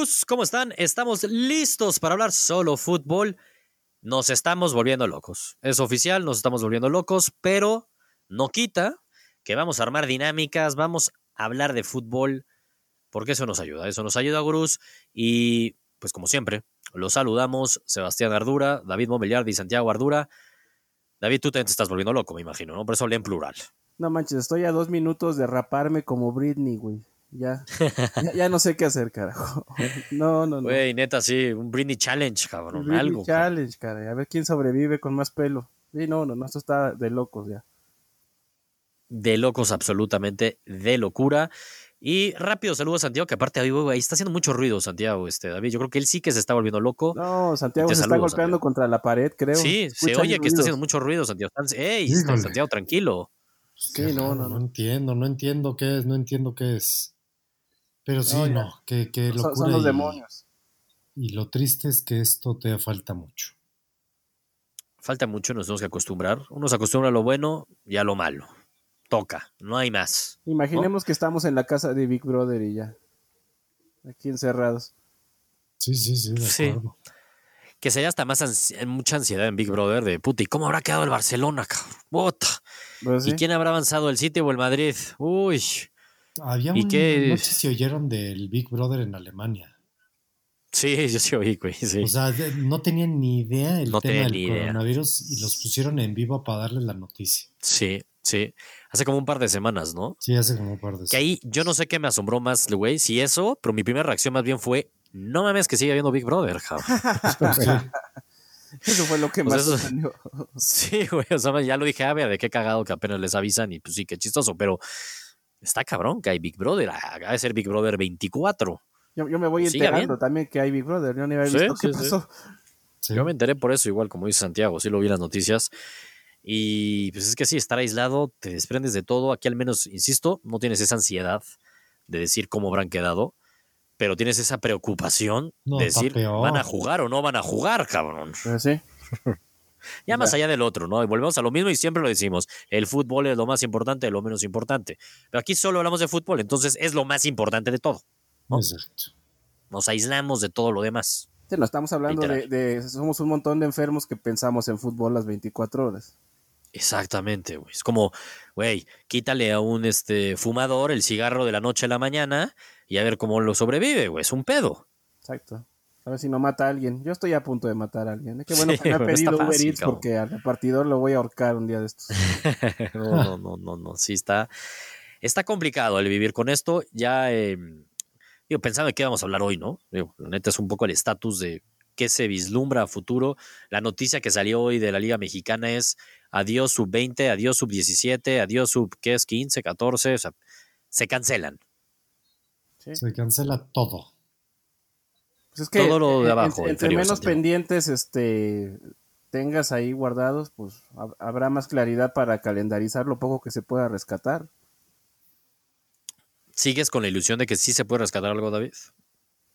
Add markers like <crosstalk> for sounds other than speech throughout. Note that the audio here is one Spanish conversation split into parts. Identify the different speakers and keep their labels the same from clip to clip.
Speaker 1: Cruz, ¿cómo están? Estamos listos para hablar solo fútbol. Nos estamos volviendo locos. Es oficial, nos estamos volviendo locos, pero no quita que vamos a armar dinámicas, vamos a hablar de fútbol, porque eso nos ayuda. Eso nos ayuda, Cruz. Y pues como siempre, los saludamos Sebastián Ardura, David Mobiliardi y Santiago Ardura. David, tú te estás volviendo loco, me imagino, ¿no? Por eso hablé en plural.
Speaker 2: No manches, estoy a dos minutos de raparme como Britney, güey. Ya, ya, no sé qué hacer, carajo. <laughs> No, no, no.
Speaker 1: Güey, neta, sí, un Britney Challenge, cabrón.
Speaker 2: Britney
Speaker 1: algo.
Speaker 2: Challenge, cara. A ver quién sobrevive con más pelo. Sí, no, no, no, esto está de locos ya.
Speaker 1: De locos, absolutamente, de locura. Y rápido, saludos a Santiago, que aparte ahí, está haciendo mucho ruido, Santiago, este, David. Yo creo que él sí que se está volviendo loco.
Speaker 2: No, Santiago se está golpeando contra la pared, creo.
Speaker 1: Sí, se oye que está haciendo mucho ruido, Santiago. ¡Ey! Santiago, tranquilo.
Speaker 3: Sí, no, no, no, entiendo, no entiendo qué es, no entiendo qué es. Pero sí, no, qué, qué locura.
Speaker 2: Son, los demonios.
Speaker 3: Y lo triste es que esto te falta mucho.
Speaker 1: Falta mucho, nos tenemos que acostumbrar. Uno se acostumbra a lo bueno y a lo malo. Toca, no hay más.
Speaker 2: Imaginemos que estamos en la casa de Big Brother y ya. Aquí encerrados.
Speaker 3: Sí, sí, sí, de acuerdo.
Speaker 1: Que sería hasta más mucha ansiedad en Big Brother de puta, ¿y cómo habrá quedado el Barcelona, cabrón? Pues ¿Y quién habrá avanzado, el City o el Madrid? Uy.
Speaker 3: Había ¿Y un, qué? no sé si oyeron del Big Brother en Alemania.
Speaker 1: Sí, <laughs> yo sí oí, güey. Sí.
Speaker 3: O sea, no tenían ni idea el tema del coronavirus y los pusieron en vivo para darles la noticia.
Speaker 1: Sí, sí. Hace como un par de semanas, ¿no?
Speaker 3: Sí, hace como un par de semanas.
Speaker 1: Que ahí yo no sé qué me asombró más, güey, si eso, pero mi primera reacción más bien fue, no mames que sigue habiendo Big Brother, cabrón. <laughs>
Speaker 2: Eso fue lo que más <laughs>
Speaker 1: Sí, güey, o sea, ya lo dije, a ver, de qué cagado que apenas les avisan y pues sí, qué chistoso, pero está cabrón que hay Big Brother, ha de ser Big Brother 24.
Speaker 2: Yo, me voy enterando también que hay Big Brother, yo ni había visto qué pasó.
Speaker 1: Yo me enteré por eso, igual como dice Santiago, sí lo vi en las noticias. Y pues es que sí, estar aislado, te desprendes de todo. Aquí al menos, insisto, no tienes esa ansiedad de decir cómo habrán quedado, pero tienes esa preocupación de decir, ¿van a jugar o no van a jugar, cabrón?
Speaker 2: Pues sí. <laughs>
Speaker 1: ya más allá del otro, ¿no? Y volvemos a lo mismo y siempre lo decimos, el fútbol es lo más importante de lo menos importante. Pero aquí solo hablamos de fútbol, entonces es lo más importante de todo.
Speaker 3: Exacto.
Speaker 1: Nos aislamos de todo lo demás.
Speaker 2: Sí, no estamos hablando de, de, somos un montón de enfermos que pensamos en fútbol las 24 horas.
Speaker 1: Exactamente, güey. Es como, güey, quítale a un este fumador el cigarro de la noche a la mañana y a ver cómo lo sobrevive, güey. Es un pedo.
Speaker 2: Exacto. A ver si no mata a alguien. Yo estoy a punto de matar a alguien. Que bueno me ha <laughs> pedido Uber Eats porque al repartidor lo voy a ahorcar un día de estos. <laughs>
Speaker 1: no, no, no, no, Sí está, está complicado el vivir con esto. Ya, eh, digo, pensando en qué vamos a hablar hoy, ¿no? Digo, la neta es un poco el estatus de qué se vislumbra a futuro. La noticia que salió hoy de la Liga Mexicana es adiós sub 20, adiós sub 17, adiós sub, ¿qué es? 15, 14, o sea, se cancelan.
Speaker 3: Se cancela todo.
Speaker 2: Pues es que todo lo de abajo. Entre, menos pendientes este, tengas ahí guardados, pues habrá más claridad para calendarizar lo poco que se pueda rescatar.
Speaker 1: ¿Sigues con la ilusión de que sí se puede rescatar algo, David?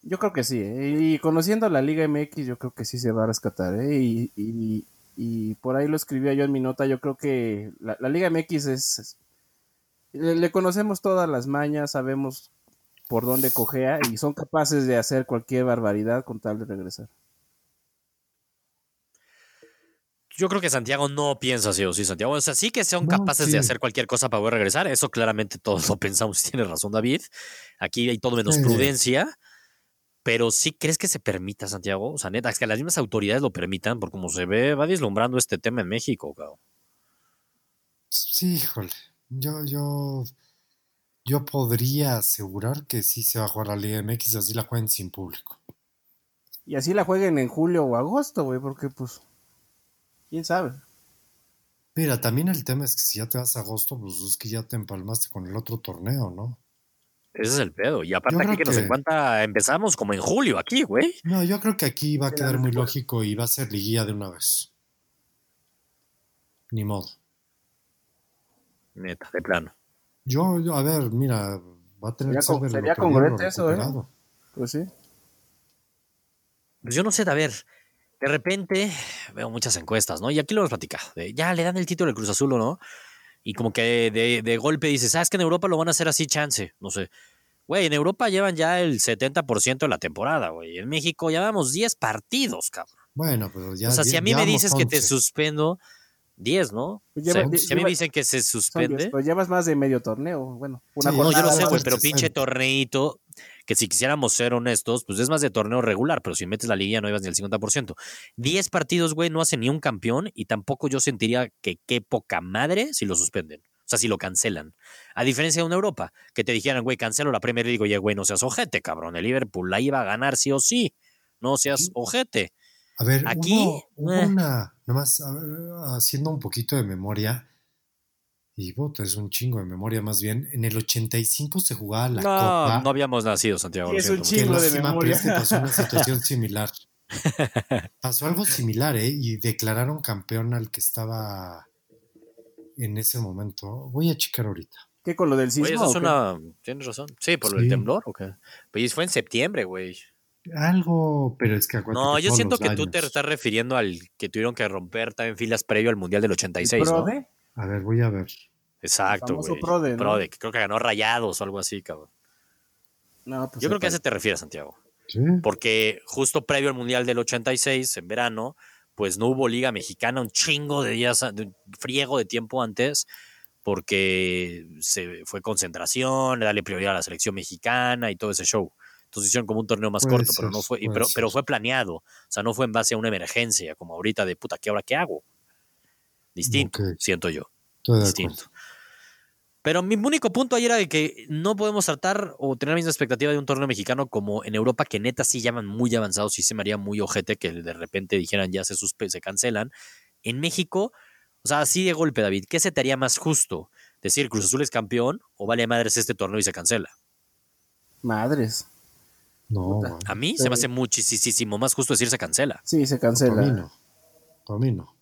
Speaker 2: Yo creo que sí, ¿eh? y conociendo la Liga MX, yo creo que sí se va a rescatar, ¿eh? y, y por ahí lo escribía yo en mi nota, yo creo que la, Liga MX es, le, conocemos todas las mañas, sabemos por dónde cojea y son capaces de hacer cualquier barbaridad con tal de regresar.
Speaker 1: Yo creo que Santiago no piensa así o sí, Santiago. O sea, sí que son capaces de hacer cualquier cosa para poder regresar. Eso claramente todos lo <laughs> pensamos. Tiene razón, David. Aquí hay todo menos prudencia. Pero sí crees que se permita, Santiago. O sea, neta, es que las mismas autoridades lo permitan, porque como se ve, va deslumbrando este tema en México, cabrón.
Speaker 3: Sí, híjole. Yo, yo, yo podría asegurar que sí se va a jugar la Liga MX, así la jueguen sin público.
Speaker 2: Y así la jueguen en julio o agosto, güey, porque pues, quién sabe.
Speaker 3: Mira, también el tema es que si ya te vas a agosto, pues es que ya te empalmaste con el otro torneo, ¿no?
Speaker 1: Ese es el pedo. Y aparte aquí que, nos encuentra, empezamos como en julio aquí, güey.
Speaker 3: No, yo creo que aquí va a quedar muy lógico y va a ser liguilla de una vez. Ni modo.
Speaker 1: Neta, de plano.
Speaker 3: Yo, a ver, mira, va a tener
Speaker 2: que ser Sería congruente eso, ¿eh? Pues sí.
Speaker 1: Pues yo no sé, a ver, de repente veo muchas encuestas, ¿no? Y aquí lo hemos platicado. ya le dan el título del Cruz Azul, ¿no? y como que de, de golpe dices, ah, es que en Europa lo van a hacer así, chance, no sé. Güey, en Europa llevan ya el 70% de la temporada, güey. En México llevamos 10 partidos, cabrón.
Speaker 3: Bueno, pero ya.
Speaker 1: o sea, si a mí me dices que te suspendo, 10, ¿no?
Speaker 2: Pues
Speaker 1: O sea,
Speaker 2: lleva-
Speaker 1: si a mí me dicen que se suspende.
Speaker 2: diez, pero llevas más de medio torneo. Bueno, una
Speaker 3: Sí,
Speaker 1: No, yo lo sé, güey, pero
Speaker 3: 60.
Speaker 1: pinche <laughs> torneito, que si quisiéramos ser honestos, pues es más de torneo regular, pero si metes la liguilla no ibas ni al 50%. 10 partidos, güey, no hacen ni un campeón y tampoco yo sentiría que qué poca madre si lo suspenden. O sea, si lo cancelan. A diferencia de una Europa, que te dijeran, güey, cancelo la Premier League, oye, güey, no seas ojete, cabrón. El Liverpool la iba a ganar sí o sí. No seas ojete.
Speaker 3: A ver,
Speaker 1: Aquí,
Speaker 3: hubo, hubo
Speaker 1: eh.
Speaker 3: una, nomás a ver, haciendo un poquito de memoria, y puta, es un chingo de memoria más bien, en el 85 se jugaba la
Speaker 1: No,
Speaker 3: Copa.
Speaker 1: no habíamos nacido, Santiago.
Speaker 2: Sí, es un chingo de memoria.
Speaker 3: es que pasó una <laughs> situación similar. <laughs> Pasó algo similar, ¿eh? Y declararon campeón al que estaba en ese momento. Voy a checar ahorita.
Speaker 2: ¿Qué con lo del sismo?
Speaker 1: Güey, eso una. Tienes razón. Sí, por
Speaker 3: Sí.
Speaker 1: el temblor, ¿o qué? Pues fue en septiembre, güey.
Speaker 3: Algo, pero es que acuérdate
Speaker 1: No, yo siento que tú te estás refiriendo al que tuvieron que romper también filas previo al Mundial del 86,
Speaker 2: ¿El
Speaker 1: ¿no?
Speaker 2: Prode?
Speaker 3: A ver, voy a ver.
Speaker 1: Exacto, güey.
Speaker 2: Prode, ¿no?
Speaker 1: Prode, que creo que ganó Rayados o algo así, cabrón.
Speaker 2: No, pues
Speaker 1: Yo creo que a ese te refieres, Santiago.
Speaker 3: Sí.
Speaker 1: Porque justo previo al Mundial del 86, en verano, pues no hubo Liga Mexicana un chingo de días, de un friego de tiempo antes, porque se fue concentración, darle prioridad a la selección mexicana y todo ese show. Entonces hicieron como un torneo más
Speaker 3: Puede
Speaker 1: corto, pero no fue, y
Speaker 3: puede
Speaker 1: pero, pero fue planeado. O sea, no fue en base a una emergencia, como ahorita de puta, ¿qué ahora qué hago? Distinto, siento yo
Speaker 3: Estoy
Speaker 1: distinto. Pero mi único punto ahí era de que no podemos tratar o tener la misma expectativa de un torneo mexicano como en Europa, que neta sí llaman muy avanzados y se me haría muy ojete que de repente dijeran ya se, suspe- se cancelan. En México, o sea, así de golpe, David, ¿qué se te haría más justo? ¿Decir Cruz Azul es campeón o vale madres este torneo y se cancela?
Speaker 2: Madres.
Speaker 3: No.
Speaker 1: A mí se me hace muchísimo más justo decir se cancela.
Speaker 2: Sí, se
Speaker 3: Para mí
Speaker 2: cancela.
Speaker 3: no. Para mí no.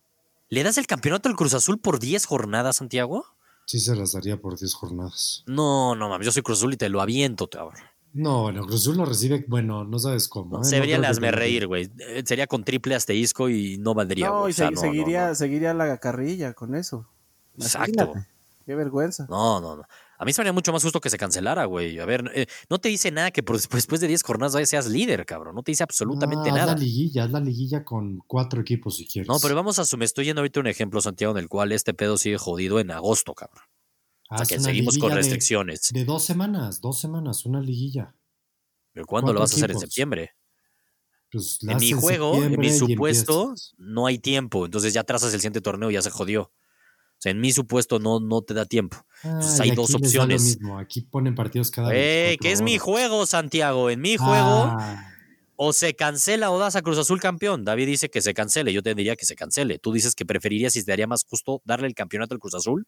Speaker 1: ¿Le das el campeonato al Cruz Azul por 10 jornadas, Santiago?
Speaker 3: Sí se las daría por 10 jornadas.
Speaker 1: No, no mames, yo soy Cruz Azul y te lo aviento, cabrón.
Speaker 3: No, bueno, Cruz Azul lo recibe, bueno, no sabes cómo. ¿eh?
Speaker 1: Se
Speaker 3: No
Speaker 1: hazme
Speaker 3: lo-
Speaker 1: reír, güey. Eh, Sería con triple asterisco y no valdría,
Speaker 2: No, y
Speaker 1: O sea,
Speaker 2: se-
Speaker 1: no, no,
Speaker 2: seguiría,
Speaker 1: no.
Speaker 2: seguiría la carrilla con eso.
Speaker 1: Exacto.
Speaker 2: Qué vergüenza.
Speaker 1: No, no, no. A mí se me haría mucho más justo que se cancelara, güey. A ver, eh, no te dice nada que por- después de 10 jornadas seas líder, cabrón. No te dice absolutamente
Speaker 3: Ah, haz
Speaker 1: nada.
Speaker 3: la liguilla, haz la liguilla con cuatro equipos si quieres.
Speaker 1: No, pero vamos a su. Me estoy yendo ahorita un ejemplo, Santiago, en el cual este pedo sigue jodido en agosto, cabrón. O sea,
Speaker 3: Haz
Speaker 1: que seguimos con
Speaker 3: de-
Speaker 1: restricciones.
Speaker 3: De, dos semanas, dos semanas, una liguilla.
Speaker 1: ¿Pero cuándo lo vas a hacer? En septiembre.
Speaker 3: Pues
Speaker 1: En mi juego, en mi supuesto, no hay tiempo. Entonces ya trazas el siguiente torneo y ya se jodió. Sea, en mi supuesto no, no te da tiempo. Entonces hay dos opciones.
Speaker 3: mismo, Aquí ponen partidos cada
Speaker 1: Eh,
Speaker 3: 24
Speaker 1: que es mi juego, Santiago. En mi juego,
Speaker 3: Ah,
Speaker 1: o se cancela o das a Cruz Azul campeón. David dice que se cancele. Yo te diría que se cancele. Tú dices que preferirías y te daría más justo darle el campeonato al Cruz Azul.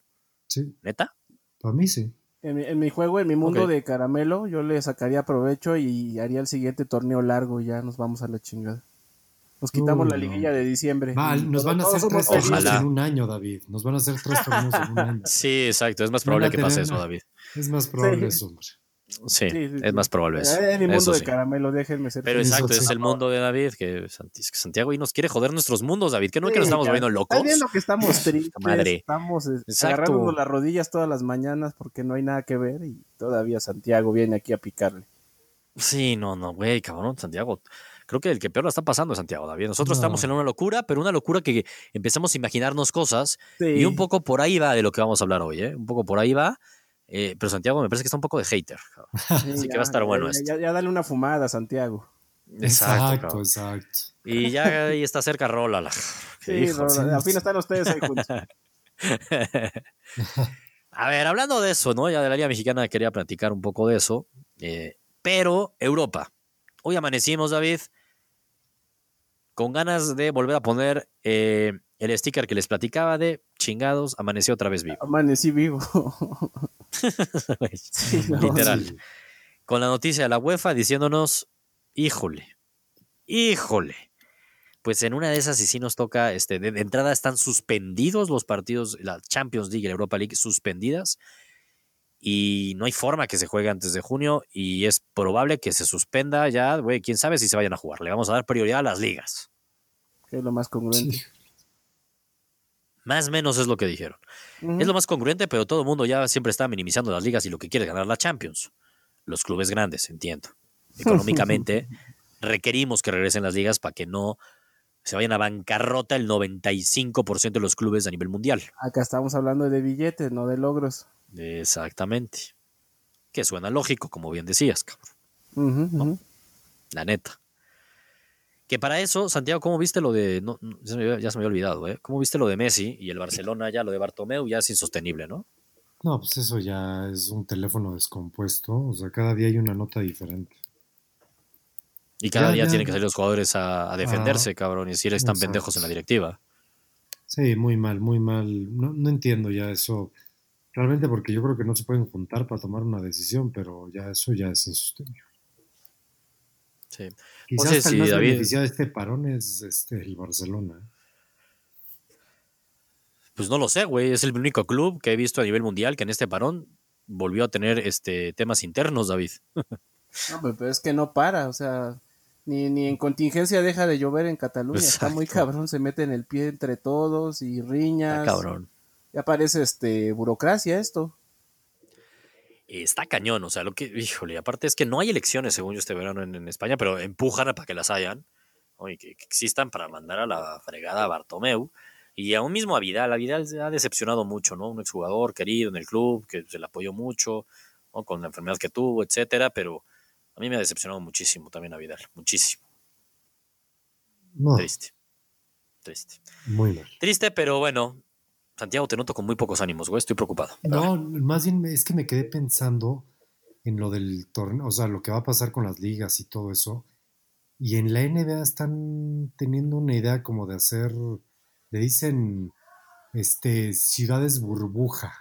Speaker 3: sí,
Speaker 1: ¿Neta?
Speaker 3: para mí sí.
Speaker 2: En mi, en mi juego, en mi mundo de caramelo, yo le sacaría provecho y haría el siguiente torneo largo y ya nos vamos a la chingada. Nos quitamos
Speaker 3: Uy,
Speaker 2: la
Speaker 3: no.
Speaker 2: liguilla de diciembre. Y
Speaker 3: nos van a hacer tres torneos
Speaker 1: Ojalá.
Speaker 3: en un año, David. Nos van a hacer tres torneos en un año. <laughs>
Speaker 1: Sí, exacto. Es más probable que pase eso, David.
Speaker 3: Es más probable
Speaker 2: Sí.
Speaker 3: eso, hombre.
Speaker 1: Sí,
Speaker 2: Sí, sí,
Speaker 1: es más probable eso.
Speaker 2: Eh, en mi mundo
Speaker 1: Eso
Speaker 2: de
Speaker 1: sí.
Speaker 2: caramelo, déjenme ser
Speaker 1: Pero exacto,
Speaker 3: Eso
Speaker 1: es
Speaker 3: sí.
Speaker 1: el mundo de David, que Santi- es que Santiago y nos quiere joder nuestros mundos, David. Que no es que nos estamos volviendo locos.
Speaker 2: Estás viendo que estamos <laughs> tristes,
Speaker 1: madre.
Speaker 2: estamos eh,
Speaker 1: Exacto.
Speaker 2: agarrándonos las rodillas todas las mañanas porque no hay nada que ver y todavía Santiago viene aquí a picarle.
Speaker 1: Sí, no, no, güey, cabrón, Santiago. Creo que el que peor lo está pasando es Santiago, David. Nosotros
Speaker 3: No.
Speaker 1: estamos en una locura, pero una locura que empezamos a imaginarnos cosas
Speaker 2: Sí.
Speaker 1: y un poco por ahí va de lo que vamos a hablar hoy, ¿eh? Un poco por ahí va. Eh, pero Santiago me parece que está un poco de hater.
Speaker 2: Sí, <laughs>
Speaker 1: Así que va a estar
Speaker 2: ya,
Speaker 1: bueno
Speaker 2: ya,
Speaker 1: esto.
Speaker 2: Ya, ya dale una fumada, Santiago.
Speaker 1: Exacto.
Speaker 3: Exacto.
Speaker 1: Y ya ahí está cerca Rola. La...
Speaker 2: Sí. Rola, al fin están ustedes ahí juntos. <laughs>
Speaker 1: A ver, hablando de eso, ¿no? Ya de la Liga Mexicana quería platicar un poco de eso. eh, pero Europa. Hoy amanecimos, David, con ganas de volver a poner eh, el sticker que les platicaba de chingados, amaneció otra vez vivo.
Speaker 2: Amanecí vivo. <laughs> Sí, no,
Speaker 1: Literal.
Speaker 3: Sí.
Speaker 1: Con la noticia de la UEFA diciéndonos, híjole, híjole. Pues en una de esas y sí nos toca, este, de, entrada están suspendidos los partidos, la Champions League y la Europa League suspendidas y no hay forma que se juegue antes de junio y es probable que se suspenda ya, güey, quién sabe si se vayan a jugar. Le vamos a dar prioridad a las ligas.
Speaker 2: Que es lo más congruente.
Speaker 3: Sí.
Speaker 1: Más o menos es lo que dijeron. Es lo más congruente, pero todo el mundo ya siempre está minimizando las ligas y lo que quiere es ganar la Champions. los clubes grandes, entiendo. <laughs> Económicamente requerimos que regresen las ligas para que no se vayan a bancarrota el 95% de los clubes a nivel mundial.
Speaker 2: Acá estamos hablando de billetes, no de logros.
Speaker 1: Exactamente. Que suena lógico, como bien decías, cabrón. La neta. Que para eso, Santiago, ¿cómo viste lo de. no, ya, se me, había- ya se me había olvidado, ¿eh? ¿Cómo viste lo de Messi y el Barcelona ya, lo de Bartomeu, ya es insostenible, ¿no?
Speaker 3: No, pues eso ya es un teléfono descompuesto. O sea, cada día hay una nota diferente.
Speaker 1: Y cada
Speaker 3: Ya,
Speaker 1: día
Speaker 3: ya,
Speaker 1: tienen que salir los jugadores a, a defenderse, cabrón, y decir están
Speaker 3: Exacto.
Speaker 1: pendejos en la directiva.
Speaker 3: Sí, muy mal, muy mal. No, no entiendo ya eso. Realmente porque yo creo que no se pueden juntar para tomar una decisión, pero ya eso ya es insostenible.
Speaker 1: Sí.
Speaker 3: Quizás hasta
Speaker 1: sí,
Speaker 3: el más
Speaker 1: David.
Speaker 3: beneficiado de este parón es este, el Barcelona.
Speaker 1: Pues no lo sé, güey. Es el único club que he visto a nivel mundial que en este parón volvió a tener este temas internos, David.
Speaker 2: No, pero es que no para, o sea, ni, ni en contingencia deja de llover en Cataluña. Está muy cabrón, se mete en el pie entre todos y riñas.
Speaker 1: Cabrón.
Speaker 2: Ya parece este burocracia esto.
Speaker 1: Está cañón, o sea, lo que, híjole, aparte es que no hay elecciones, según yo, este verano en, en España, pero empujan a para que las hayan, ¿no? y que, que existan para mandar a la fregada a Bartomeu. Y aún mismo a Vidal, a Vidal se ha decepcionado mucho, ¿no? Un exjugador querido en el club, que se le apoyó mucho, ¿no? Con la enfermedad que tuvo, etcétera, pero a mí me ha decepcionado muchísimo también a Vidal, muchísimo.
Speaker 3: No,
Speaker 1: Triste. Triste.
Speaker 3: muy mal.
Speaker 1: Triste, pero bueno, Santiago, te noto con muy pocos ánimos, güey, estoy preocupado.
Speaker 3: No, más bien es que me quedé pensando en lo del torneo, o sea, lo que va a pasar con las ligas y todo eso. Y en la NBA están teniendo una idea como de hacer, le dicen, este, ciudades burbuja.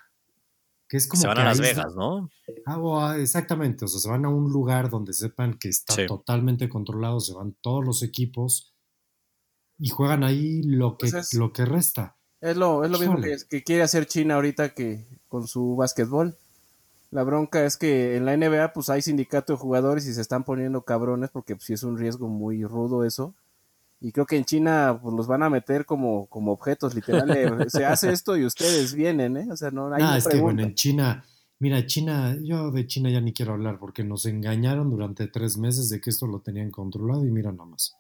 Speaker 3: Que es como
Speaker 1: Se van
Speaker 3: que
Speaker 1: a Las Vegas, ¿no?
Speaker 3: Ah, o a- exactamente, o sea, se van a un lugar donde sepan que está
Speaker 1: Sí.
Speaker 3: totalmente controlado, se van todos los equipos y juegan ahí lo que,
Speaker 2: Pues es-
Speaker 3: lo que resta.
Speaker 2: Es lo, es lo mismo que, que quiere hacer China ahorita que con su básquetbol. La bronca es que en la NBA pues hay sindicato de jugadores y se están poniendo cabrones porque pues, sí es un riesgo muy rudo eso. Y creo que en China pues los van a meter como, como objetos, literal. <laughs> se hace esto y ustedes vienen, ¿eh? O sea, no hay
Speaker 3: Ah, es que bueno, en China, mira, China, yo de China ya ni quiero hablar porque nos engañaron durante tres meses de que esto lo tenían controlado y mira nada más.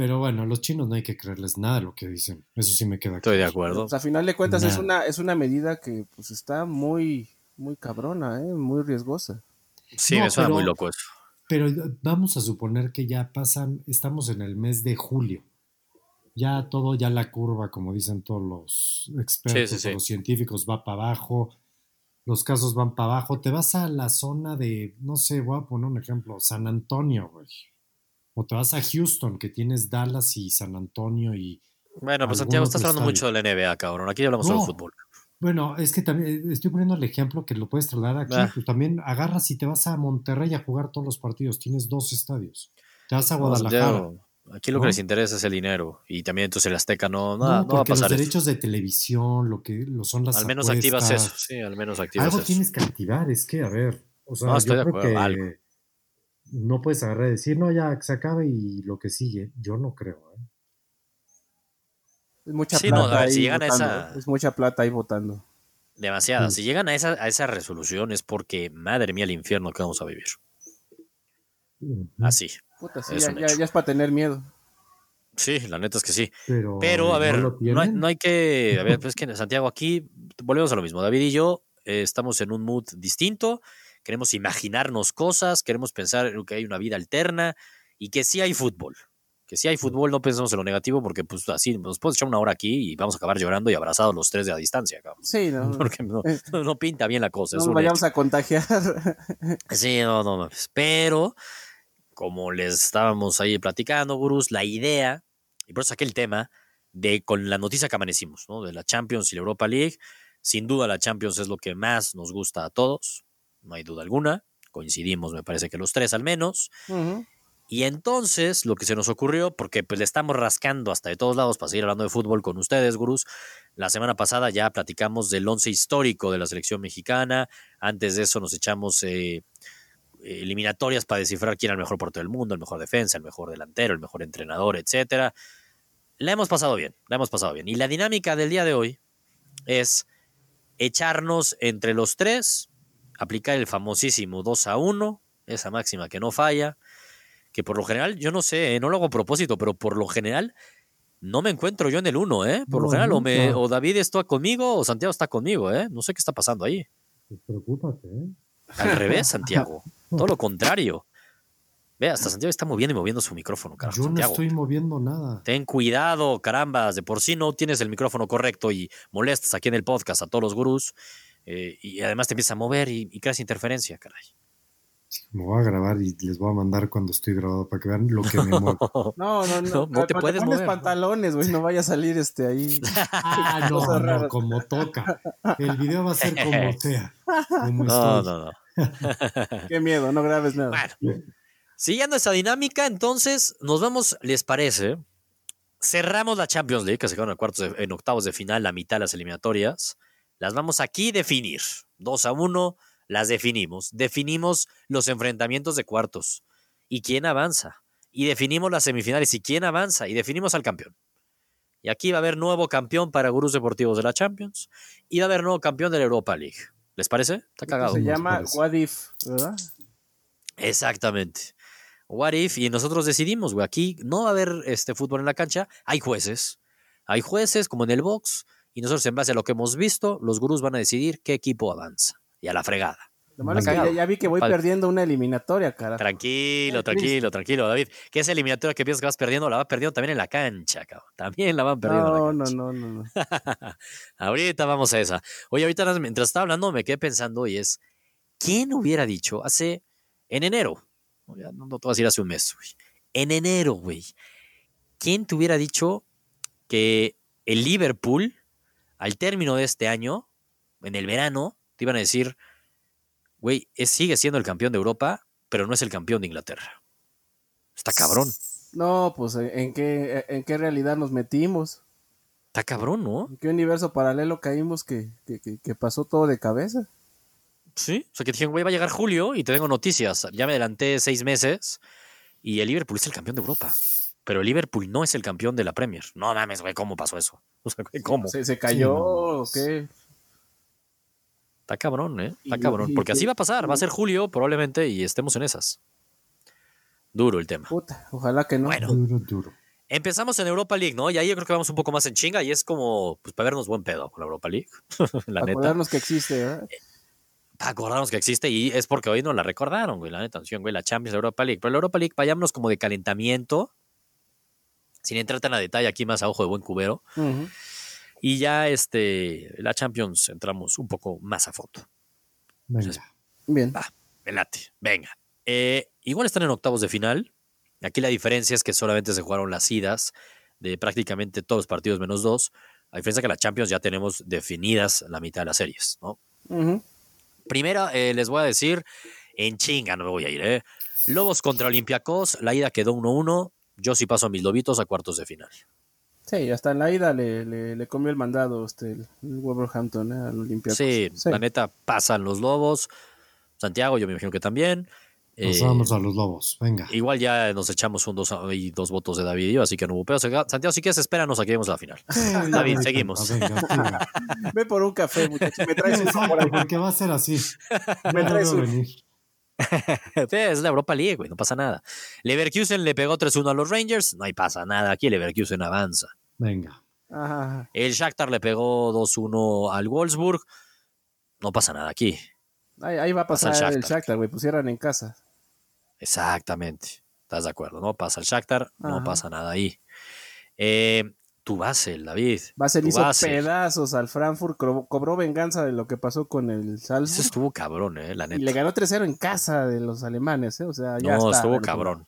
Speaker 3: Pero bueno, a los chinos no hay que creerles nada de lo que dicen. Eso sí me queda
Speaker 1: Estoy de acuerdo.
Speaker 2: Pues a final de cuentas es una, es una medida que pues está muy, muy cabrona, ¿eh? Muy riesgosa.
Speaker 1: Sí,
Speaker 3: No,
Speaker 1: me suena
Speaker 3: pero-
Speaker 1: muy loco eso.
Speaker 3: Pero vamos a suponer que ya pasan, estamos en el mes de julio. Ya todo, ya la curva, como dicen todos los expertos
Speaker 1: Sí, sí, sí.
Speaker 3: o los científicos, va para abajo. Los casos van para abajo. Te vas a la zona de, no sé, voy a poner un ejemplo, San Antonio, güey. O te vas a Houston, que tienes Dallas y San Antonio y...
Speaker 1: Bueno, pues Santiago, estás hablando mucho de la NBA, cabrón. Aquí hablamos solo de
Speaker 3: No.
Speaker 1: fútbol.
Speaker 3: Bueno, es que también eh, estoy poniendo el ejemplo que lo puedes trasladar aquí.
Speaker 1: Ah.
Speaker 3: Pues también agarras y te vas a Monterrey a jugar todos los partidos. Tienes dos estadios. Te vas a
Speaker 1: No,
Speaker 3: Guadalajara.
Speaker 1: Santiago, aquí lo que
Speaker 3: ¿No?
Speaker 1: les interesa es el dinero. Y también entonces el Azteca no, no,
Speaker 3: No,
Speaker 1: no va a
Speaker 3: los
Speaker 1: pasar eso.
Speaker 3: derechos de televisión, lo que lo son las
Speaker 1: Al menos
Speaker 3: apuestas,
Speaker 1: activas eso. Sí, al menos activas
Speaker 3: Algo
Speaker 1: eso.
Speaker 3: tienes que activar, es que, a ver, o sea,
Speaker 1: No, estoy
Speaker 3: yo
Speaker 1: de
Speaker 3: creo que
Speaker 1: algo.
Speaker 3: No puedes agarrar y decir, no, ya que se acabe y lo que sigue. Yo no creo, ¿eh?
Speaker 2: Es mucha
Speaker 1: Sí, no,
Speaker 2: plata
Speaker 1: a ver,
Speaker 2: ahí
Speaker 1: si llegan a
Speaker 2: votando,
Speaker 1: esa-.
Speaker 2: Es mucha plata ahí votando.
Speaker 1: Demasiada. Si llegan a esa, a esa resolución es porque, madre mía, el infierno que vamos a vivir. Así.
Speaker 2: Puta, sí,
Speaker 1: Es
Speaker 2: ya, es para tener miedo.
Speaker 1: Sí, la neta es que sí.
Speaker 3: Pero,
Speaker 1: Pero, a
Speaker 3: ¿no
Speaker 1: ver,
Speaker 3: lo
Speaker 1: no, hay, no hay que. A ver, pues <laughs> que Santiago, aquí volvemos a lo mismo. David y yo eh, estamos en un mood distinto. Queremos imaginarnos cosas, queremos pensar que hay una vida alterna y que sí hay fútbol. Que sí hay fútbol, no pensemos en lo negativo, porque pues así nos podemos echar una hora aquí y vamos a acabar llorando y abrazados los tres de a distancia, cabrón.
Speaker 2: Sí, <laughs> no.
Speaker 1: Porque no,
Speaker 2: Eh,
Speaker 1: no pinta bien la cosa.
Speaker 2: no nos vayamos
Speaker 1: hecho.
Speaker 2: a contagiar. <laughs>
Speaker 1: Sí, no, no mames. Pero, como les estábamos ahí platicando, gurús, la idea, y por eso saqué el tema, de con la noticia que amanecimos, ¿no? De la Champions y la Europa League. Sin duda, la Champions es lo que más nos gusta a todos, no hay duda alguna. Coincidimos, me parece que los tres al menos. Y entonces, lo que se nos ocurrió, porque pues le estamos rascando hasta de todos lados para seguir hablando de fútbol con ustedes, gurús. La semana pasada ya platicamos del once histórico de la selección mexicana. Antes de eso nos echamos eh, eliminatorias para descifrar quién era el mejor portero del mundo, el mejor defensa, el mejor delantero, el mejor entrenador, etcétera. La hemos pasado bien, la hemos pasado bien. Y la dinámica del día de hoy es echarnos entre los tres aplicar el famosísimo 2 a 1, esa máxima que no falla, que por lo general, yo no sé, eh, no lo hago a propósito, pero por lo general no me encuentro yo en el 1, ¿eh? Por lo
Speaker 3: No,
Speaker 1: general, o, me- o David está conmigo o Santiago está conmigo, ¿eh? No sé qué está pasando ahí.
Speaker 3: Pues preocúpate, ¿eh?
Speaker 1: Al revés, Santiago. <laughs> Todo lo contrario. Ve, hasta Santiago está moviendo y moviendo su micrófono, carajo.
Speaker 3: Yo no
Speaker 1: Santiago.
Speaker 3: estoy moviendo nada.
Speaker 1: Ten cuidado, carambas. De por sí no tienes el micrófono correcto y molestas aquí en el podcast a todos los gurús. Eh, y además te empiezas a mover y, y creas interferencia, caray.
Speaker 3: Me voy a grabar y les voy a mandar cuando estoy grabado para que vean lo que me muevo. <laughs>
Speaker 2: No, no, no.
Speaker 1: No, no te puedes
Speaker 2: pones
Speaker 1: mover.
Speaker 2: pantalones, güey, no vaya a salir este ahí. <laughs>
Speaker 3: Ah, no, no,
Speaker 2: raras.
Speaker 3: como toca. El video va a ser como <laughs> sea. Como
Speaker 1: No, no, no.
Speaker 2: Qué miedo, no grabes nada.
Speaker 1: Bueno, siguiendo esa dinámica, entonces nos vamos, ¿les parece? Cerramos la Champions League, que se quedaron en, cuartos de- en octavos de final, la mitad de las eliminatorias. Las vamos aquí a definir. 2 a 1, las definimos. Definimos los enfrentamientos de cuartos y quién avanza. Y definimos las semifinales y quién avanza. Y definimos al campeón. Y aquí va a haber nuevo campeón para Gurús Deportivos de la Champions. Y va a haber nuevo campeón de la Europa League. ¿Les parece? Está cagado.
Speaker 2: Se llama. What If, ¿verdad?
Speaker 1: Exactamente. What if? Y nosotros decidimos, güey. Aquí no va a haber este fútbol en la cancha. Hay jueces. Hay jueces, como en el box. Y nosotros, en base a lo que hemos visto, los gurús van a decidir qué equipo avanza. Y a la fregada.
Speaker 2: Lo malo es que
Speaker 1: Cagado.
Speaker 2: ya, ya vi que voy perdiendo una eliminatoria, cara.
Speaker 1: Tranquilo, tranquilo, tranquilo, David. Que esa eliminatoria que piensas que vas perdiendo, la vas perdiendo también en la cancha, cabrón. También la van perdiendo
Speaker 2: No,
Speaker 1: en la
Speaker 2: no,
Speaker 1: cancha.
Speaker 2: no, no, no. <laughs>
Speaker 1: ahorita vamos a esa. Oye, ahorita mientras estaba hablando me quedé pensando y es, ¿quién hubiera dicho hace, en enero, no, ya no, no te voy a decir hace un mes, güey, en enero, güey, ¿quién te hubiera dicho que el Liverpool, al término de este año, en el verano, te iban a decir, güey, sigue siendo el campeón de Europa, pero no es el campeón de Inglaterra? Está cabrón,
Speaker 2: No, pues ¿en qué, en qué realidad nos metimos?
Speaker 1: está cabrón, ¿no?
Speaker 2: ¿En qué universo paralelo caímos que, que, que- que pasó todo de cabeza?
Speaker 1: Sí, o sea que dijeron, güey, va a llegar julio y te tengo noticias. Ya me adelanté seis meses y el Liverpool es el campeón de Europa. Pero el Liverpool no es el campeón de la Premier. No mames, güey, ¿cómo pasó eso? <laughs> O sea, güey, ¿cómo?
Speaker 2: ¿Se, se cayó
Speaker 3: Sí, no.
Speaker 2: o qué?
Speaker 1: Está cabrón, ¿eh? Está cabrón.
Speaker 2: y-
Speaker 1: Porque así va a pasar. Va a ser julio probablemente y estemos en esas. Duro el tema.
Speaker 2: Puta, ojalá que no.
Speaker 1: Bueno.
Speaker 3: Duro, duro.
Speaker 1: Empezamos en Europa League, ¿no? Y ahí yo creo que vamos un poco más en chinga y es como, pues, para vernos buen pedo con la Europa League. <laughs> la neta.
Speaker 2: acordarnos que existe, ¿verdad?
Speaker 1: para acordarnos que existe y es porque hoy no la recordaron, güey, la neta, atención, güey, la Champions, la Europa League. Pero la Europa League, vayámonos como de calentamiento, sin entrar tan a detalle aquí más a ojo de buen cubero. Y ya este, la Champions entramos un poco más a fondo.
Speaker 3: Venga.
Speaker 2: Bien.
Speaker 1: Va, me late, venga. Eh, igual están en octavos de final. Aquí la diferencia es que solamente se jugaron las idas de prácticamente todos los partidos menos dos. A diferencia que la Champions ya tenemos definidas la mitad de las series, ¿no?
Speaker 2: Ujú.
Speaker 1: Primera, eh, les voy a decir, en chinga no me voy a ir, ¿eh? Lobos contra Olympiacos, la ida quedó 1-1. Yo sí paso a mis lobitos a cuartos de final.
Speaker 2: Sí, hasta en la ida le, le, le comió el mandado este, el, Wolverhampton ¿eh? al Olympiacos.
Speaker 1: Sí, la neta, pasan los lobos. Santiago, yo me imagino que también.
Speaker 3: Nos
Speaker 1: Eh,
Speaker 3: vamos a los lobos. Venga.
Speaker 1: igual ya nos echamos un dos y dos votos de David y yo, así que no hubo pedo. Santiago, si quieres, espéranos a que lleguemos a la final.
Speaker 3: Sí,
Speaker 1: David, seguimos.
Speaker 3: venga. <laughs>
Speaker 2: Ve por un café, muchachos. Me traes un ahí.
Speaker 3: porque va a ser así. <laughs>
Speaker 2: Me traes un-
Speaker 3: venir. <laughs>
Speaker 1: es la Europa League, güey, no pasa nada. Leverkusen le pegó 3-1 a los Rangers, no hay pasa nada. Aquí Leverkusen avanza.
Speaker 3: Venga.
Speaker 2: Ajá.
Speaker 1: El Shakhtar le pegó 2-1 al Wolfsburg. No pasa nada aquí.
Speaker 2: Ahí, ahí va a
Speaker 1: Pasa
Speaker 2: pasar
Speaker 1: el
Speaker 2: el
Speaker 1: Shakhtar.
Speaker 2: Güey. Pusieran en casa.
Speaker 1: Exactamente. ¿Estás de acuerdo? No pasa el Shakhtar, no pasa nada ahí. Eh, tu Basel, David.
Speaker 2: Basel hizo
Speaker 1: Basel.
Speaker 2: pedazos al Frankfurt. Cobró, cobró venganza de lo que pasó con el
Speaker 1: Eso
Speaker 2: Salzburg.
Speaker 1: estuvo cabrón, eh, la
Speaker 2: Y
Speaker 1: neta.
Speaker 2: le ganó 3-0 en casa de los alemanes, ¿eh? O sea, ya
Speaker 1: No,
Speaker 2: está.
Speaker 1: estuvo cabrón.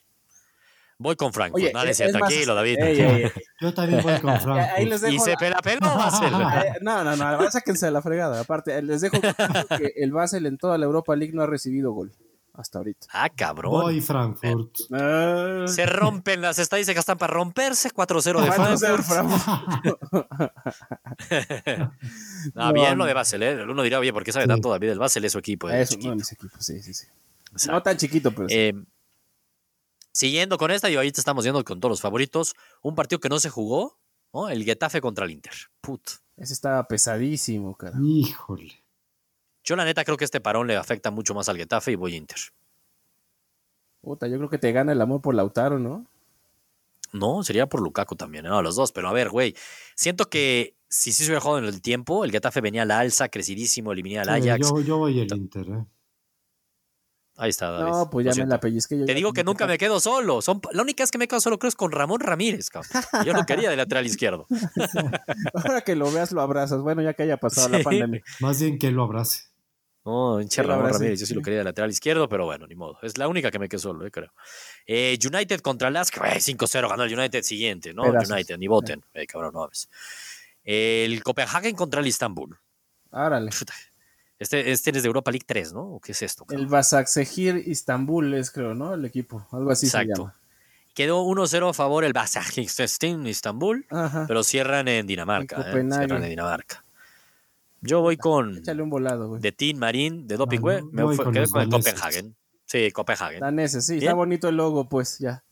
Speaker 1: Voy con Frankfurt.
Speaker 2: Oye,
Speaker 1: es
Speaker 2: más-
Speaker 1: tranquilo, David.
Speaker 2: Ey, ey, ey. <laughs>
Speaker 3: Yo también voy con <laughs>
Speaker 2: Ahí
Speaker 3: Frankfurt.
Speaker 2: les
Speaker 1: ¿Y
Speaker 2: dejo
Speaker 1: se
Speaker 2: la-
Speaker 1: pela peló Basel? <laughs>
Speaker 2: Eh, No, no, no, sáquense de la fregada. Aparte, les dejo que el Basel en toda la Europa League no ha recibido gol hasta ahorita.
Speaker 1: ah, cabrón.
Speaker 3: Voy Frankfurt.
Speaker 2: Ah,
Speaker 1: Se rompen las estadísticas, están para romperse. 4-0 de
Speaker 2: ¿cuánto sea el
Speaker 1: Frankfurt.
Speaker 2: Frankfurt?
Speaker 1: No, <laughs>
Speaker 2: No,
Speaker 1: bien
Speaker 2: no.
Speaker 1: lo de Basel, ¿eh? Uno dirá, oye, ¿por qué sabe
Speaker 3: Sí.
Speaker 1: tanto David del Basel? Es su equipo. eh,
Speaker 2: Es uno
Speaker 1: chiquito.
Speaker 2: de mis equipos, sí, sí, sí.
Speaker 1: Exacto.
Speaker 2: No tan chiquito, pero sí.
Speaker 1: Eh, siguiendo con esta, y ahorita estamos viendo con todos los favoritos, un partido que no se jugó, ¿no? El Getafe contra el Inter. Put.
Speaker 2: Ese estaba pesadísimo, cara.
Speaker 3: Híjole.
Speaker 1: Yo la neta creo que este parón le afecta mucho más al Getafe y voy Inter.
Speaker 2: Puta, yo creo que te gana el amor por Lautaro, ¿no?
Speaker 1: No, sería por Lukaku también, no, los dos. Pero a ver, güey, siento que si sí se hubiera jugado en el tiempo, el Getafe venía a la alza, crecidísimo, eliminaba al
Speaker 3: Sí,
Speaker 1: Ajax.
Speaker 3: yo, yo voy el Inter, ¿eh?
Speaker 1: Ahí está, David.
Speaker 2: No, pues ya me la pellizqué. yo
Speaker 1: Te digo que nunca me quedo solo. Son, la única vez que me quedo solo creo es con Ramón Ramírez, cabrón. Yo lo quería de lateral izquierdo. <laughs>
Speaker 2: Ahora que lo veas, lo abrazas. Bueno, ya que haya pasado la pandemia.
Speaker 3: Más bien que lo abrace.
Speaker 1: No, hinche
Speaker 2: Sí,
Speaker 1: Ramón
Speaker 2: sí,
Speaker 1: Ramírez. Yo sí lo <laughs> quería de lateral izquierdo, pero bueno, ni modo. Es la única que me quedo solo, eh, creo. Eh, United contra Lask. güey, 5-0 ganó el United siguiente, ¿no?
Speaker 2: Pedazos.
Speaker 1: United, ni voten. Eh, cabrón, no mames. El Copenhagen contra el Istanbul.
Speaker 2: Árale.
Speaker 1: Este, este es de Europa League 3, ¿no? ¿O qué es esto?
Speaker 2: El
Speaker 1: cabrón?
Speaker 2: Basaksehir Istanbul es, creo, ¿no? El equipo. Algo así se
Speaker 1: Exacto.
Speaker 2: llama.
Speaker 1: Quedó 1-0 a favor el Basaksehir Istanbul,
Speaker 2: Ajá.
Speaker 1: pero cierran en Dinamarca.
Speaker 2: En
Speaker 1: eh. Cierran en Dinamarca. Yo voy con
Speaker 2: Échale un volado, güey.
Speaker 1: de Team Marín de Doping,
Speaker 3: Ah,
Speaker 1: güey. Me
Speaker 3: voy con
Speaker 1: quedé con el. Copenhagen. Sí, Copenhagen.
Speaker 2: Daneses, sí.
Speaker 1: Bien.
Speaker 2: Está bonito el logo, pues, ya.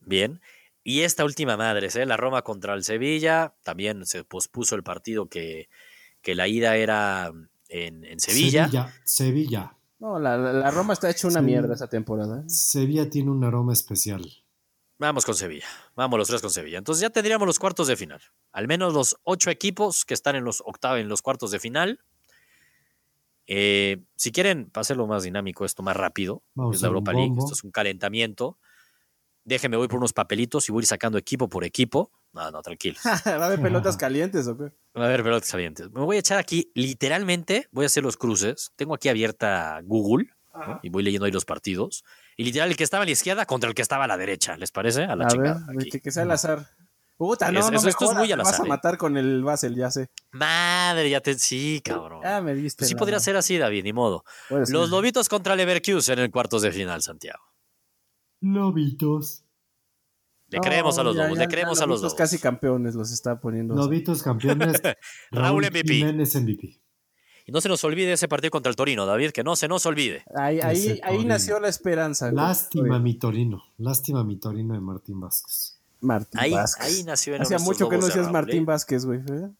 Speaker 1: Bien. Y esta última madre, ¿eh? la Roma contra el Sevilla, también se pospuso el partido que, que la ida era en, en Sevilla.
Speaker 3: Sevilla. Sevilla.
Speaker 2: No, la, la- Roma está hecha una mierda esa temporada. ¿eh?
Speaker 3: Sevilla tiene un aroma especial.
Speaker 1: Vamos con Sevilla. Vamos los tres con Sevilla. Entonces ya tendríamos los cuartos de final. Al menos los ocho equipos que están en los octavos, en los cuartos de final. Eh, si quieren, para hacerlo más dinámico, esto más rápido,
Speaker 3: Vamos
Speaker 1: es la Europa League, esto es un calentamiento. Déjenme, voy por unos papelitos y voy a ir sacando equipo por equipo. No, no, tranquilo. <laughs>
Speaker 2: ¿Va a haber pelotas calientes o qué?
Speaker 1: A ver, pelotas calientes. Me voy a echar aquí, literalmente, voy a hacer los cruces. Tengo aquí abierta Google ¿no? y voy leyendo ahí los partidos. Y literal, el que estaba a la izquierda contra el que estaba a la derecha, ¿les parece? A la
Speaker 2: A
Speaker 1: chingada. aquí.
Speaker 2: que, sea al azar. Puta, no,
Speaker 1: Es-
Speaker 2: no
Speaker 1: eso-
Speaker 2: me
Speaker 1: esto es muy al
Speaker 2: me vas
Speaker 1: azar,
Speaker 2: a
Speaker 1: ¿eh?
Speaker 2: matar con el Basel, ya sé.
Speaker 1: Madre, ya te. Sí, cabrón.
Speaker 2: Ya me diste.
Speaker 1: Pues sí
Speaker 2: la-
Speaker 1: podría ser así, David, ni modo.
Speaker 2: ser.
Speaker 1: Los Lobitos contra Leverkusen en el cuartos de final, Santiago.
Speaker 3: Lobitos.
Speaker 1: Le creemos a los
Speaker 2: ya,
Speaker 1: Lobos,
Speaker 2: ya,
Speaker 1: le creemos
Speaker 2: ya
Speaker 1: a los
Speaker 2: Lobitos
Speaker 1: Lobos.
Speaker 2: casi campeones los está poniendo.
Speaker 3: Lobitos campeones. <laughs>
Speaker 1: Raúl MVP.
Speaker 3: Jiménez MVP.
Speaker 1: Y no se nos olvide ese partido contra el Torino, David, que no se nos olvide.
Speaker 2: Ahí, ahí, ahí nació la esperanza. güey.
Speaker 3: Lástima mi Torino. Lástima mi Torino de Martín Vázquez.
Speaker 2: Martín
Speaker 1: Ahí,
Speaker 2: Vázquez.
Speaker 1: ahí nació en
Speaker 2: Hacía mucho que no decías Martín. Vázquez, güey. ¿eh?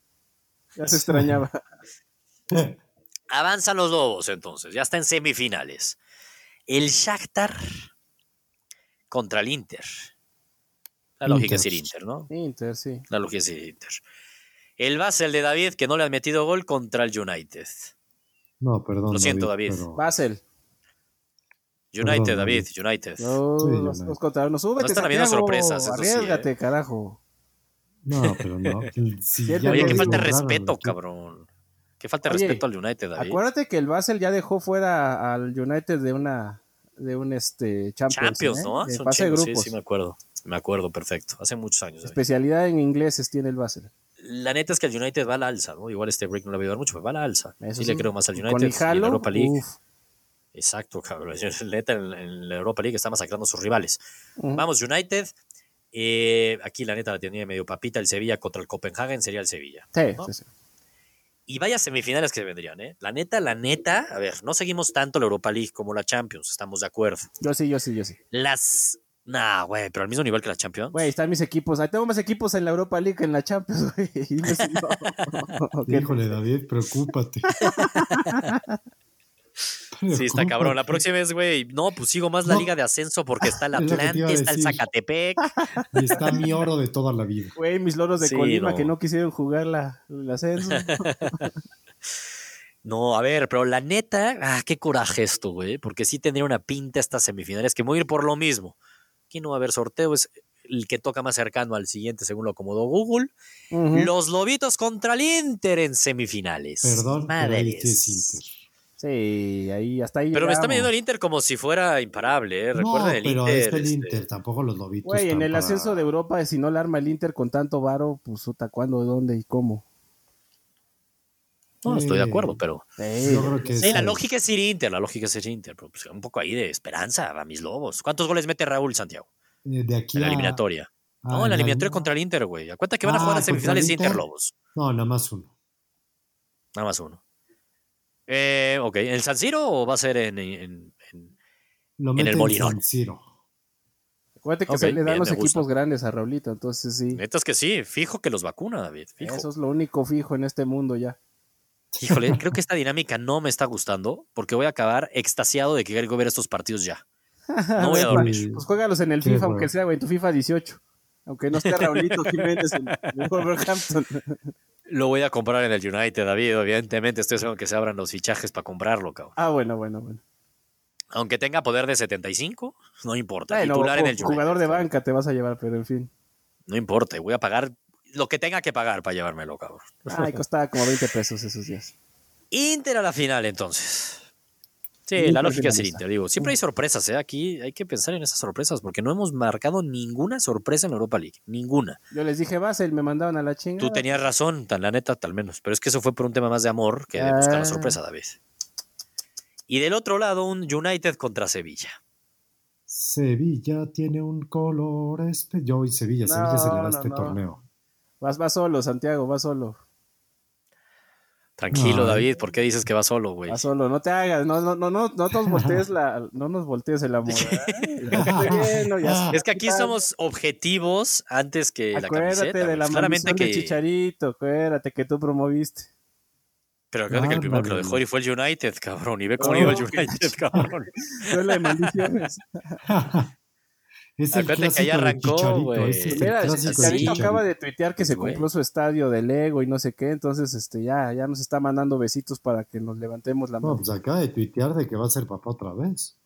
Speaker 2: Ya se extrañaba. <laughs>
Speaker 1: Avanzan los Lobos, entonces. Ya está en semifinales. El Shakhtar contra el Inter. La lógica es ir
Speaker 3: Inter.
Speaker 1: Inter, ¿no?
Speaker 2: Inter, sí.
Speaker 1: La lógica es ir Inter. El Basel de David, que no le han metido gol contra el United.
Speaker 3: No, perdón.
Speaker 1: Lo siento, David.
Speaker 3: pero-
Speaker 2: Basel.
Speaker 1: United,
Speaker 3: Perdón,
Speaker 1: David,
Speaker 3: David.
Speaker 1: United.
Speaker 2: No,
Speaker 3: Sí,
Speaker 2: los, súbete,
Speaker 1: No están habiendo sorpresas, sí, ¿eh?
Speaker 2: Arriesgate, carajo.
Speaker 3: No, pero no. <laughs> Si ya
Speaker 1: Oye, qué falta de respeto, cabrón. Qué falta de
Speaker 2: Oye,
Speaker 1: respeto al United, David.
Speaker 2: Acuérdate que el Basel ya dejó fuera al United de una de un este Champions,
Speaker 1: Champions,
Speaker 2: ¿eh?
Speaker 1: ¿no?
Speaker 2: De
Speaker 1: Son
Speaker 2: fase de
Speaker 1: chingos,
Speaker 2: grupos.
Speaker 1: Sí, sí, me acuerdo. Me acuerdo, perfecto. Hace muchos años. David.
Speaker 2: Especialidad en ingleses tiene el Basel.
Speaker 1: La neta es que el United va a la alza, ¿no? Igual este break no le va a ayudar mucho, pero va a la alza.
Speaker 2: Eso
Speaker 1: sí,
Speaker 2: sí.
Speaker 1: le creo más al United
Speaker 2: Con
Speaker 1: y en la Europa League.
Speaker 2: uf.
Speaker 1: Exacto, cabrón. <laughs> El neta en, la Europa League está masacrando a sus rivales. Vamos, United. Eh, aquí la neta la tenía medio papita. El Sevilla contra el Copenhagen sería el Sevilla.
Speaker 2: Sí,
Speaker 1: ¿no?
Speaker 2: sí, sí.
Speaker 1: Y vaya semifinales que vendrían, ¿eh? La neta, la neta, a ver, no seguimos tanto la Europa League como la Champions, estamos de acuerdo.
Speaker 2: Yo sí, yo sí, yo sí.
Speaker 1: Las. Nah, güey, pero al mismo nivel que la Champions.
Speaker 2: Güey, están mis equipos. Ahí tengo más equipos en la Europa League que en la Champions, <laughs> güey. ¿Qué? <laughs>
Speaker 3: Híjole, David, preocúpate. <laughs>
Speaker 1: Sí, está cabrón. La próxima vez, güey, no, pues sigo más la
Speaker 3: No.
Speaker 1: liga de ascenso porque está el
Speaker 3: Es lo que te
Speaker 1: Atlante, está el. Zacatepec.
Speaker 3: Y está mi oro de toda la vida.
Speaker 2: Güey, mis loros de
Speaker 1: Sí,
Speaker 2: Colima
Speaker 1: no.
Speaker 2: que no quisieron jugar la, el ascenso.
Speaker 1: No, a ver, pero la neta, ah, qué coraje esto, güey, porque sí tendría una pinta estas semifinales que voy a ir por lo mismo. Aquí no va a haber sorteo, es el que toca más cercano al siguiente, según lo acomodó Google. Los Lobitos contra el Inter en semifinales.
Speaker 3: Perdón, pero ahí
Speaker 1: Madres.
Speaker 3: sí es Inter.
Speaker 2: Sí, ahí hasta ahí.
Speaker 1: Pero me está midiendo el Inter como si fuera imparable, ¿eh?
Speaker 3: No,
Speaker 1: Recuerden el
Speaker 3: pero
Speaker 1: Inter.
Speaker 3: es el
Speaker 1: este,
Speaker 3: Inter, tampoco los lobitos.
Speaker 2: Güey, en el
Speaker 3: para-
Speaker 2: ascenso de Europa, si no la arma el Inter con tanto varo, pues ¿cuándo, dónde y cómo?
Speaker 1: No, estoy de acuerdo, pero.
Speaker 2: Sí,
Speaker 3: Yo creo que
Speaker 1: Sí, la lógica es ir Inter, la lógica es ir Inter, pero pues, un poco ahí de esperanza a mis lobos. ¿Cuántos goles mete Raúl Santiago
Speaker 3: de aquí
Speaker 1: en la
Speaker 3: a-
Speaker 1: eliminatoria?
Speaker 3: ah,
Speaker 1: No, en la eliminatoria contra el Inter, güey. Acuérdate que van a
Speaker 3: Ah,
Speaker 1: jugar en
Speaker 3: ¿contra el
Speaker 1: semifinales
Speaker 3: Inter?
Speaker 1: Inter Lobos.
Speaker 3: No, nada más uno.
Speaker 1: Nada más uno. Eh, ok, ¿en San Siro o va a ser en. en- en-
Speaker 3: Lo
Speaker 1: En el
Speaker 3: en
Speaker 1: Molinón.
Speaker 3: San Siro.
Speaker 2: Acuérdate que se le dan
Speaker 1: bien,
Speaker 2: los
Speaker 1: gusta.
Speaker 2: equipos grandes a Raulito, entonces sí.
Speaker 1: Neta es que sí, fijo que los vacuna, David. Fijo.
Speaker 2: Eso es lo único fijo en este mundo ya.
Speaker 1: Híjole, creo que <laughs> esta dinámica no me está gustando porque voy a acabar extasiado de que quiero ver estos partidos ya. No voy a dormir.
Speaker 2: Pues juégalos en el FIFA, aunque sea, güey, en tu FIFA 18. Aunque no esté Raulito <laughs> Jiménez en, en Wolverhampton.
Speaker 1: Lo voy a comprar en el United, David. Evidentemente, estoy esperando que se abran los fichajes para comprarlo, cabrón.
Speaker 2: Ah, bueno, bueno, bueno.
Speaker 1: Aunque tenga poder de 75, no importa.
Speaker 2: Bueno,
Speaker 1: Titular en el United.
Speaker 2: jugador de banca te vas a llevar, pero en fin.
Speaker 1: No importa, voy a pagar lo que tenga que pagar para llevármelo, cabrón.
Speaker 2: Ay, costaba como 20 pesos esos días.
Speaker 1: Inter a la final, entonces. Sí,
Speaker 2: Inter
Speaker 1: la lógica es el. Inter, digo. Siempre hay sorpresas, ¿eh? Aquí hay que pensar en esas sorpresas porque no hemos marcado ninguna sorpresa en la Europa League. Ninguna.
Speaker 2: Yo les dije, Basel, me mandaban a la chinga.
Speaker 1: Tú tenías razón, tan la neta, tal menos. Pero es que eso fue por un tema más de amor que de buscar la
Speaker 2: Ah.
Speaker 1: sorpresa, David. Y del otro lado, un United contra Sevilla.
Speaker 3: Sevilla tiene un color espe- Yo y Sevilla, Sevilla se le da
Speaker 2: No,
Speaker 3: este
Speaker 2: no.
Speaker 3: torneo.
Speaker 2: Vas, vas solo, Santiago, vas solo.
Speaker 1: Tranquilo,
Speaker 3: No.
Speaker 1: David, ¿por qué dices que vas solo, güey?
Speaker 2: Vas solo, no te hagas, no, no, no, no, no nos voltees la, no nos voltees el amor. Ay, ya te estoy viendo, ya
Speaker 1: Es que aquí somos objetivos antes que la
Speaker 2: Acuérdate
Speaker 1: camiseta.
Speaker 2: de la
Speaker 1: Claramente
Speaker 2: de
Speaker 1: que.
Speaker 2: Chicharito, acuérdate que tú promoviste.
Speaker 1: Pero acuérdate que el primero que lo dejó y fue el United, cabrón. Y ve cómo
Speaker 2: No,
Speaker 1: iba el United, <laughs> cabrón.
Speaker 2: Duele de maldiciones. <laughs>
Speaker 3: es el
Speaker 1: Acuérdate que
Speaker 3: clásico
Speaker 1: ahí
Speaker 3: de
Speaker 1: arrancó,
Speaker 3: Chicharito.
Speaker 1: güey.
Speaker 3: ese es el
Speaker 2: Mira, Chicharito
Speaker 1: sí.
Speaker 2: acaba de tuitear que se compró su estadio de Lego y no sé qué, entonces este ya, ya nos está mandando besitos para que nos levantemos la
Speaker 3: No,
Speaker 2: mano.
Speaker 3: pues acaba de tuitear de que va a ser papá otra vez.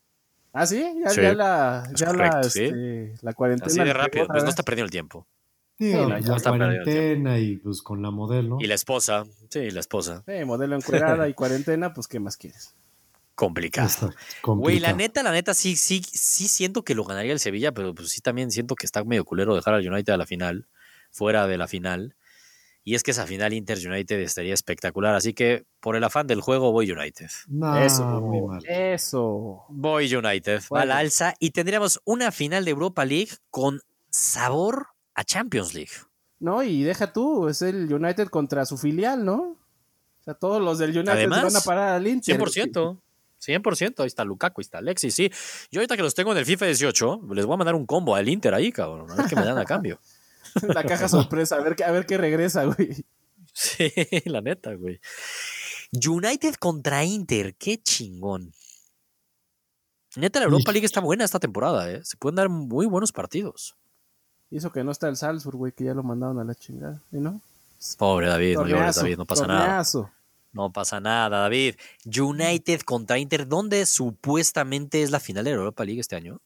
Speaker 2: Ah, sí, ya,
Speaker 1: Sí,
Speaker 2: ya la, ya la,
Speaker 1: sí.
Speaker 2: este, la cuarentena.
Speaker 1: Así de rápido. Pues no está perdiendo el tiempo.
Speaker 2: No,
Speaker 3: pues,
Speaker 2: ya
Speaker 3: la cuarentena y pues con la modelo.
Speaker 1: Y la esposa. Sí, la esposa.
Speaker 2: Sí, modelo encuerada y cuarentena, pues ¿qué más quieres?
Speaker 1: Complicado.
Speaker 3: Está
Speaker 1: Güey, la neta, la neta, sí, sí, sí siento que lo ganaría el Sevilla, pero pues sí también siento que está medio culero dejar al United a la final, fuera de la final. Y es que esa final Inter-United estaría espectacular. Así que por el afán del juego, voy United.
Speaker 3: No,
Speaker 2: Eso,
Speaker 3: muy mal.
Speaker 2: eso.
Speaker 1: Voy United. Va a
Speaker 2: Bueno.
Speaker 1: la alza y tendríamos una final de Europa League con sabor a Champions League.
Speaker 2: No, y deja tú, es el United contra su filial, ¿no? O sea, todos los del United
Speaker 1: Además,
Speaker 2: van a parar al Inter.
Speaker 1: 100%. 100%. Ahí está Lukaku, ahí está Alexis, sí. Yo ahorita que los tengo en el FIFA 18, les voy a mandar un combo al Inter ahí, cabrón. A ver qué me dan a cambio. <laughs>
Speaker 2: La caja sorpresa, a ver, qué- a ver qué regresa, güey.
Speaker 1: Sí, la neta, güey. United contra Inter, qué chingón. Neta, la Europa. League está buena esta temporada, ¿eh? Se pueden dar muy buenos partidos.
Speaker 2: Y eso que no está el Salzburg, güey, que ya lo mandaron a la chingada, ¿y no?
Speaker 1: Pobre David, no llores, David, no pasa nada. No pasa nada, David. United contra Inter, ¿dónde supuestamente es la final de la Europa League este año?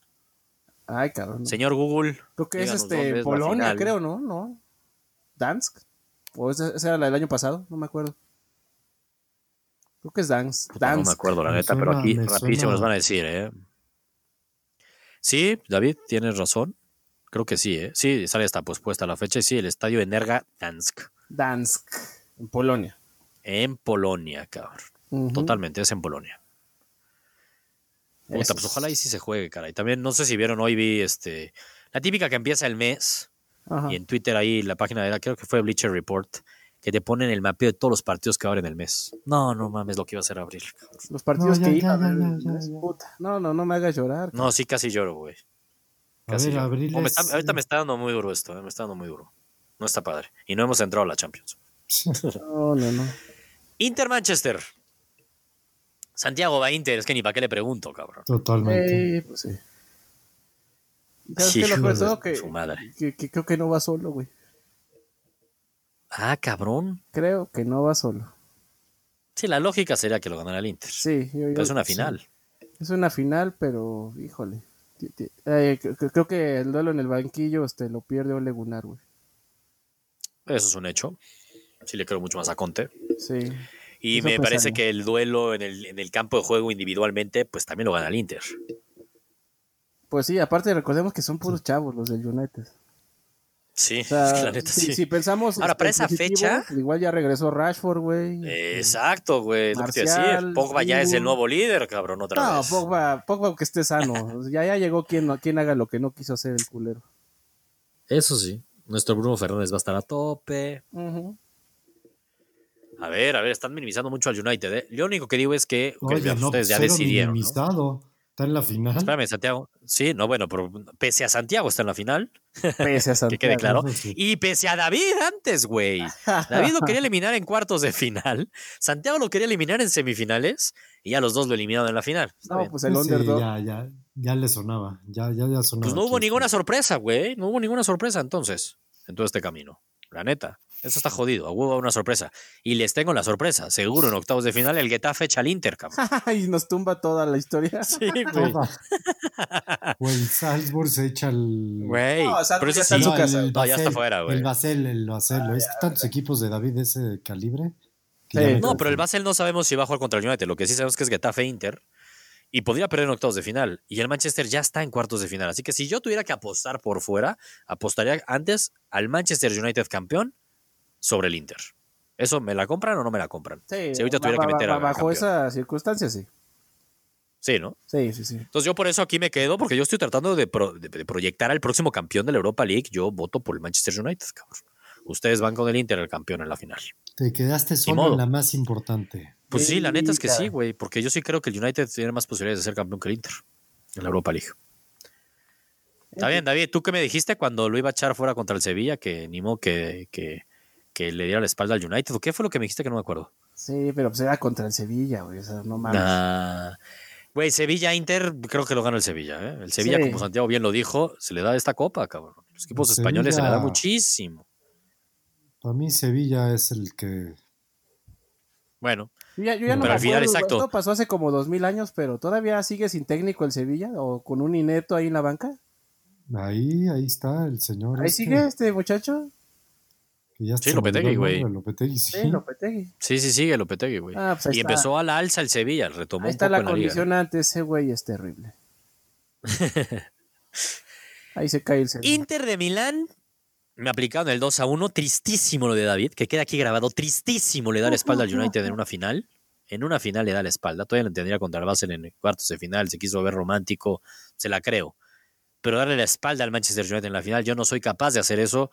Speaker 2: Ay, cabrón.
Speaker 1: Señor Google.
Speaker 2: Creo que es este
Speaker 1: es
Speaker 2: Polonia, creo, ¿no? ¿No? ¿Dansk? ¿O esa, esa era la del año pasado? No me acuerdo. Creo que es Dansk.
Speaker 1: No me acuerdo, la
Speaker 3: Me
Speaker 1: neta, pero aquí rapidísimo
Speaker 3: suena-
Speaker 1: nos van a decir, ¿eh? Sí, David, tienes razón. Creo que sí, ¿eh? Sí, sale hasta pues puesta la fecha y sí, el estadio Energa Dansk.
Speaker 2: Dansk. En Polonia.
Speaker 1: En Polonia, cabrón. Totalmente, es en Polonia. Puta, pues
Speaker 2: es.
Speaker 1: ojalá y sí se juegue, cara. Y también, no sé si vieron, hoy vi este. La típica que empieza el mes.
Speaker 2: Ajá.
Speaker 1: Y en Twitter ahí, la página era, creo que fue Bleacher Report, que te ponen el mapeo de todos los partidos que abren el mes. No, no mames, lo que iba a hacer abril.
Speaker 2: Los partidos
Speaker 3: No, ya,
Speaker 2: que
Speaker 3: ya.
Speaker 2: puta. No, no, no me hagas llorar.
Speaker 1: No, sí, casi lloro, güey.
Speaker 3: A
Speaker 1: Casi
Speaker 3: ver,
Speaker 1: lloro.
Speaker 3: abril
Speaker 1: Oh, me
Speaker 3: es-
Speaker 1: está- ahorita me está dando muy duro esto, eh, me está dando muy duro. No está padre. Y no hemos entrado a la Champions. <laughs>
Speaker 2: No, no, no.
Speaker 1: Inter Manchester. Santiago va a Inter, es que ni para qué le pregunto, cabrón.
Speaker 3: Totalmente.
Speaker 2: Eh, pues sí. Que, creo que no va solo, güey.
Speaker 1: Ah, cabrón.
Speaker 2: Creo que no va solo.
Speaker 1: Sí, la lógica sería que lo ganara el Inter.
Speaker 2: Sí, yo-
Speaker 1: Pero es una
Speaker 2: sí.
Speaker 1: final.
Speaker 2: Es una final, pero híjole. Eh, cre- creo que el duelo en el banquillo este, lo pierde Ole Gunnar, güey.
Speaker 1: Eso es un hecho. Sí le creo mucho más a Conte.
Speaker 2: Sí.
Speaker 1: Y
Speaker 2: Eso
Speaker 1: me parece que el duelo en el, en el campo de juego individualmente, pues también lo gana el Inter.
Speaker 2: Pues sí, aparte recordemos que son puros chavos los del United.
Speaker 1: Sí,
Speaker 2: O sea, <laughs>
Speaker 1: la neta
Speaker 2: si,
Speaker 1: sí.
Speaker 2: si pensamos.
Speaker 1: Ahora,
Speaker 2: este,
Speaker 1: para esa
Speaker 2: positivo,
Speaker 1: fecha-
Speaker 2: Igual ya regresó Rashford, güey.
Speaker 1: Exacto, güey. decir. Pogba ya es el nuevo líder, cabrón, otra
Speaker 2: No,
Speaker 1: vez.
Speaker 2: Pogba, Pogba que esté sano. ya, ya llegó quien, quien haga lo que no quiso hacer el culero.
Speaker 1: Eso sí. Nuestro Bruno Fernández va a estar a tope.
Speaker 2: Ujú.
Speaker 1: A ver, a ver, están minimizando mucho al United. ¿eh? Lo único que digo es que,
Speaker 3: Oye,
Speaker 1: vean,
Speaker 3: no,
Speaker 1: ustedes ya decidieron. ¿no?
Speaker 3: minimizado. Está en la final.
Speaker 1: Espérame, Santiago. Sí, no, bueno, pero pese a Santiago está en la final.
Speaker 2: Pese a Santiago. <laughs>
Speaker 1: que quede claro.
Speaker 3: Sí.
Speaker 1: Y pese a David antes, güey. David lo quería eliminar en cuartos de final. Santiago lo quería eliminar en semifinales. Y ya los dos lo eliminaron en la final.
Speaker 2: No,
Speaker 1: bien.
Speaker 2: pues el
Speaker 3: Sí,
Speaker 2: underdog.
Speaker 3: ya, ya, ya le sonaba. Ya, ya, ya sonaba.
Speaker 1: Pues no hubo
Speaker 3: aquí.
Speaker 1: ninguna sorpresa, güey. No hubo ninguna sorpresa entonces en todo este camino. La neta. Eso está jodido. Hubo una sorpresa. Y les tengo la sorpresa. Seguro en octavos de final el Getafe echa al Inter, cabrón. <laughs>
Speaker 2: y nos tumba toda la historia. <laughs>
Speaker 1: Sí, güey.
Speaker 3: Toda. o el Salzburg se echa el.
Speaker 1: Güey.
Speaker 2: No, ya
Speaker 1: eso
Speaker 2: está en
Speaker 1: sí.
Speaker 2: su casa.
Speaker 1: No, ya está fuera, güey.
Speaker 3: El Basel, el Basel. es que tantos equipos de David de ese calibre.
Speaker 2: Sí.
Speaker 1: No, pero el. Basel no sabemos si va a jugar contra el United. Lo que sí sabemos que es Getafe Inter. Y podría perder en octavos de final. Y el Manchester ya está en cuartos de final. Así que si yo tuviera que apostar por fuera, apostaría antes al Manchester United campeón sobre el Inter. ¿Eso me la compran o no me la compran?
Speaker 2: Sí,
Speaker 1: Si ahorita tuviera que meter a
Speaker 2: bajo esas circunstancias, sí.
Speaker 1: Sí, ¿no?
Speaker 2: Sí, sí, sí.
Speaker 1: Entonces yo por eso aquí me quedo, porque yo estoy tratando de, pro- de- de proyectar al próximo campeón de la Europa League. Yo voto por el Manchester United, cabrón. Ustedes van con el Inter, el campeón en la final.
Speaker 3: Te quedaste solo
Speaker 1: modo.
Speaker 3: en la más importante.
Speaker 1: Pues sí, la neta es que sí, güey, porque yo sí creo que el United tiene más posibilidades de ser campeón que el Inter en la Europa League. Está bien, David, ¿tú qué me dijiste cuando lo iba a echar fuera contra el Sevilla? Que ni modo que, que, que le diera la espalda al United. ¿O qué fue lo que me dijiste que no me acuerdo?
Speaker 2: Sí, pero pues era contra el Sevilla, güey. O sea, no mames.
Speaker 1: Ah, Güey, Sevilla-Inter, creo que lo gana el Sevilla. ¿eh? El Sevilla,
Speaker 2: Sí.
Speaker 1: como Santiago bien lo dijo, se le da esta copa, cabrón. Los equipos
Speaker 3: El
Speaker 1: españoles se le da muchísimo.
Speaker 3: Para mí Sevilla es el que...
Speaker 1: Bueno,
Speaker 2: Yo ya, yo ya no
Speaker 1: Pero
Speaker 2: me
Speaker 1: al final,
Speaker 2: acuerdo,
Speaker 1: exacto.
Speaker 2: Esto pasó hace como dos mil años, pero todavía sigue sin técnico el Sevilla o con un ineto ahí en la banca.
Speaker 3: Ahí, ahí está el señor.
Speaker 2: Ahí
Speaker 3: este,
Speaker 2: sigue este muchacho.
Speaker 3: Que ya
Speaker 1: Sí, Lopetegui,
Speaker 3: el
Speaker 1: güey.
Speaker 3: Lopetegui, sí.
Speaker 2: Sí, Lopetegui.
Speaker 1: sí, sí, sigue Lopetegui, güey.
Speaker 2: Ah, pues
Speaker 1: y
Speaker 2: está.
Speaker 1: empezó a la alza el Sevilla, retomó
Speaker 2: Ahí
Speaker 1: un
Speaker 2: está
Speaker 1: poco
Speaker 2: la.
Speaker 1: ¿eh?
Speaker 2: condicionante, ese güey es terrible. <laughs> Ahí se cae el Sevilla.
Speaker 1: Inter de Milán me aplicaron el 2 a 1. Tristísimo lo de David, que queda aquí grabado. Tristísimo le da la espalda al United en una final. En una final le da la espalda. Todavía lo entendería contra el Basel en cuartos de final. Se quiso ver romántico. Se la creo. Pero darle la espalda al Manchester United en la final, yo no soy capaz de hacer eso.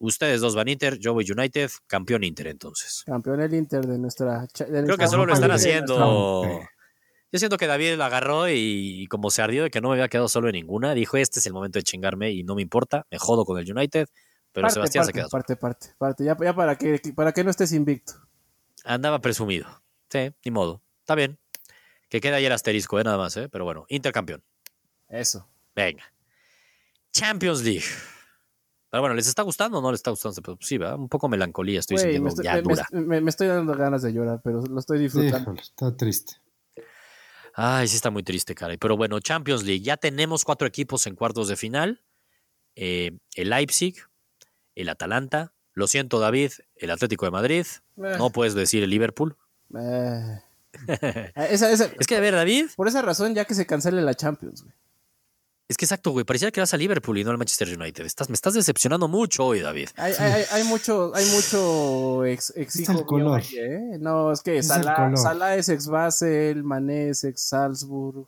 Speaker 1: Ustedes dos van Inter, yo voy United, campeón Inter entonces.
Speaker 2: Campeón el Inter de nuestra. de
Speaker 1: Creo
Speaker 2: nuestra
Speaker 1: que solo lo están haciendo.
Speaker 3: nuestra-
Speaker 1: Yo siento que David lo agarró y, como se ardió de que no me había quedado solo en ninguna, dijo, este es el momento de chingarme y no me importa, me jodo con el United, pero
Speaker 2: Parte,
Speaker 1: Sebastián se
Speaker 2: parte,
Speaker 1: solo.
Speaker 2: parte, parte, parte. Ya, ya para, que, para que no estés invicto.
Speaker 1: Andaba presumido. Sí, ni modo. Está bien. Que queda ahí el asterisco, ¿eh? nada más, ¿eh? Pero bueno, intercampeón.
Speaker 2: Eso.
Speaker 1: Venga. Champions League. Pero bueno, ¿les está gustando o no les está gustando? Pues sí, ¿verdad? Un poco melancolía estoy
Speaker 2: Güey,
Speaker 1: sintiendo
Speaker 2: me, estoy,
Speaker 1: ya
Speaker 2: me-
Speaker 1: dura.
Speaker 2: me- me estoy dando ganas de llorar, pero lo estoy disfrutando.
Speaker 3: Híjole, está triste.
Speaker 1: Ay, sí está muy triste, caray. Pero bueno, Champions League. Ya tenemos cuatro equipos en cuartos de final. Eh, el Leipzig, el Atalanta. Lo siento, David, el Atlético de Madrid.
Speaker 2: Eh,
Speaker 1: No puedes decir el Liverpool.
Speaker 2: eh. <laughs> Esa- esa-
Speaker 1: Es que, a ver, David,
Speaker 2: por esa razón, ya que se cancele la Champions, güey.
Speaker 1: Es que exacto, güey. Parecía que vas a Liverpool y no al Manchester United. Estás, me estás decepcionando mucho hoy, David.
Speaker 2: Hay, hay, hay- hay mucho, hay mucho ex, mío
Speaker 3: color.
Speaker 2: ahí, ¿eh? No, es que
Speaker 3: Es el
Speaker 2: Salah,
Speaker 3: color.
Speaker 2: Salah es ex Basel, Mané es ex Salzburg,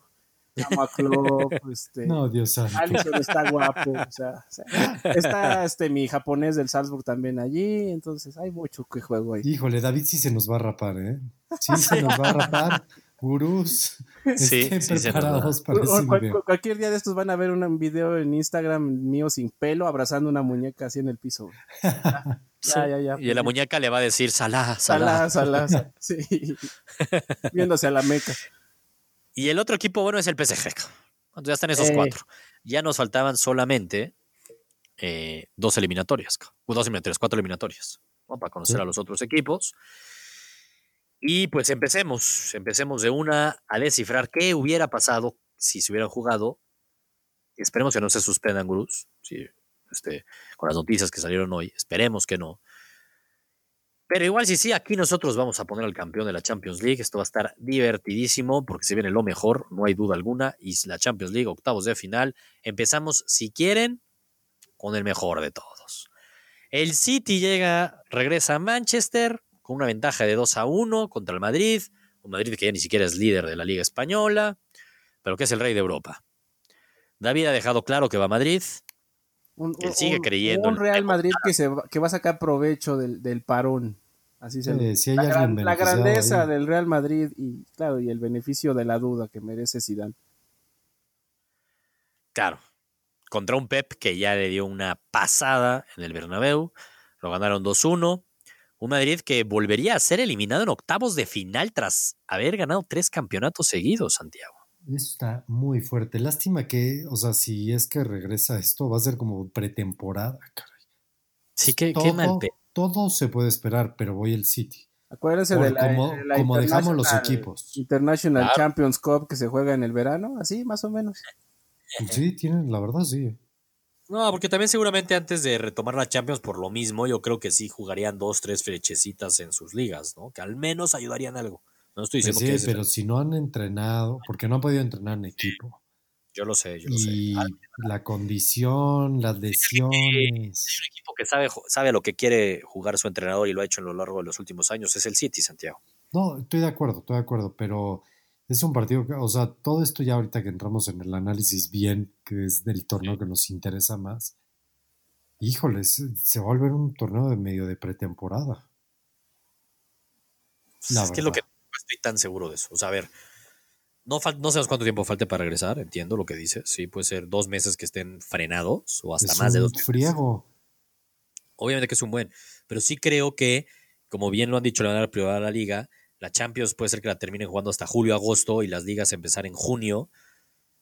Speaker 2: Klopp, <laughs> este,
Speaker 3: No, Dios santo.
Speaker 2: Alisson está guapo, o sea, o sea, está este mi japonés del Salzburg también allí, entonces hay mucho que juego ahí.
Speaker 3: Híjole, David sí se nos va a rapar, ¿eh? Sí se nos va a rapar. Gurús,
Speaker 1: Sí,
Speaker 3: estén
Speaker 1: sí
Speaker 3: preparados para
Speaker 2: cu- cualquier día de estos van a ver un video en Instagram mío sin pelo abrazando una muñeca así en el piso. Ya, <laughs> ya, ya, ya.
Speaker 1: Y la muñeca le va a decir Salah. Salah,
Speaker 2: Salah, Salah, <laughs> sí. <laughs> Viéndose a la meca.
Speaker 1: Y el otro equipo bueno es el PSG. Entonces ya están esos
Speaker 2: Eh.
Speaker 1: cuatro. Ya nos faltaban solamente eh, dos eliminatorias. Dos eliminatorias, cuatro eliminatorias. ¿no? Para conocer
Speaker 3: Sí.
Speaker 1: a los otros equipos. Y pues empecemos. Empecemos de una a descifrar qué hubiera pasado si se hubieran jugado. Esperemos que no se suspendan, gurús. Sí, este, con las noticias que salieron hoy. Esperemos que no. Pero igual si sí, aquí nosotros vamos a poner al campeón de la Champions League. Esto va a estar divertidísimo porque se viene lo mejor, no hay duda alguna. Y la Champions League, octavos de final. Empezamos, si quieren, con el mejor de todos. El City llega, regresa a Manchester con una ventaja de 2 a 1 contra el Madrid. Un Madrid que ya ni siquiera es líder de la Liga Española, pero que es el rey de Europa. David ha dejado claro que va a Madrid.
Speaker 2: Un,
Speaker 1: Él sigue
Speaker 2: un-
Speaker 1: creyendo
Speaker 2: Un Real Madrid que, se va, que va a sacar provecho del, del parón. Así se
Speaker 3: Sí, si hay
Speaker 2: la, gran- la grandeza
Speaker 3: ahí.
Speaker 2: del Real Madrid y claro y el beneficio de la duda que merece Zidane.
Speaker 1: Claro, contra un Pep que ya le dio una pasada en el Bernabéu, lo ganaron 2-1. Un Madrid que volvería a ser eliminado en octavos de final tras haber ganado tres campeonatos seguidos, Santiago.
Speaker 3: Eso está muy fuerte. Lástima que, o sea, si es que regresa esto, va a ser como pretemporada, caray.
Speaker 1: Sí, qué,
Speaker 3: todo,
Speaker 1: qué mal.
Speaker 3: Todo se puede esperar, pero voy el City.
Speaker 2: Acuérdense de la,
Speaker 3: como,
Speaker 2: de la
Speaker 3: como dejamos los
Speaker 2: International-
Speaker 3: equipos.
Speaker 2: International
Speaker 1: Claro.
Speaker 2: Champions Cup que se juega en el verano, así más o menos.
Speaker 3: Sí, tienen, la verdad, sí.
Speaker 1: No, porque también seguramente antes de retomar la Champions por lo mismo, yo creo que sí jugarían dos, tres flechecitas en sus ligas, ¿no? Que al menos ayudarían algo. No estoy
Speaker 3: Pues
Speaker 1: diciendo
Speaker 3: sí,
Speaker 1: que es-
Speaker 3: pero si no han entrenado, porque no han podido entrenar en equipo.
Speaker 1: yo lo sé, yo lo
Speaker 3: Y
Speaker 1: sé. Ah,
Speaker 3: la condición, las lesiones.
Speaker 1: un equipo que sabe, sabe lo que quiere jugar su entrenador y lo ha hecho a lo largo de los últimos años es el City, Santiago.
Speaker 3: No, estoy de acuerdo, estoy de acuerdo, pero es un partido que, o sea, todo esto ya ahorita que entramos en el análisis bien, que es del torneo que nos interesa más, híjole, se, va a volver un torneo de medio de pretemporada. La
Speaker 1: es que es lo que no estoy tan seguro de eso. O sea, a ver, no, no sabemos cuánto tiempo falte para regresar, entiendo lo que dices. Sí, puede ser dos meses que estén frenados o hasta
Speaker 3: es
Speaker 1: más de dos meses.
Speaker 3: friego.
Speaker 1: Obviamente que es un buen, pero sí creo que, como bien lo han dicho la privada de la liga, la Champions puede ser que la terminen jugando hasta julio, agosto y las ligas empezar en junio,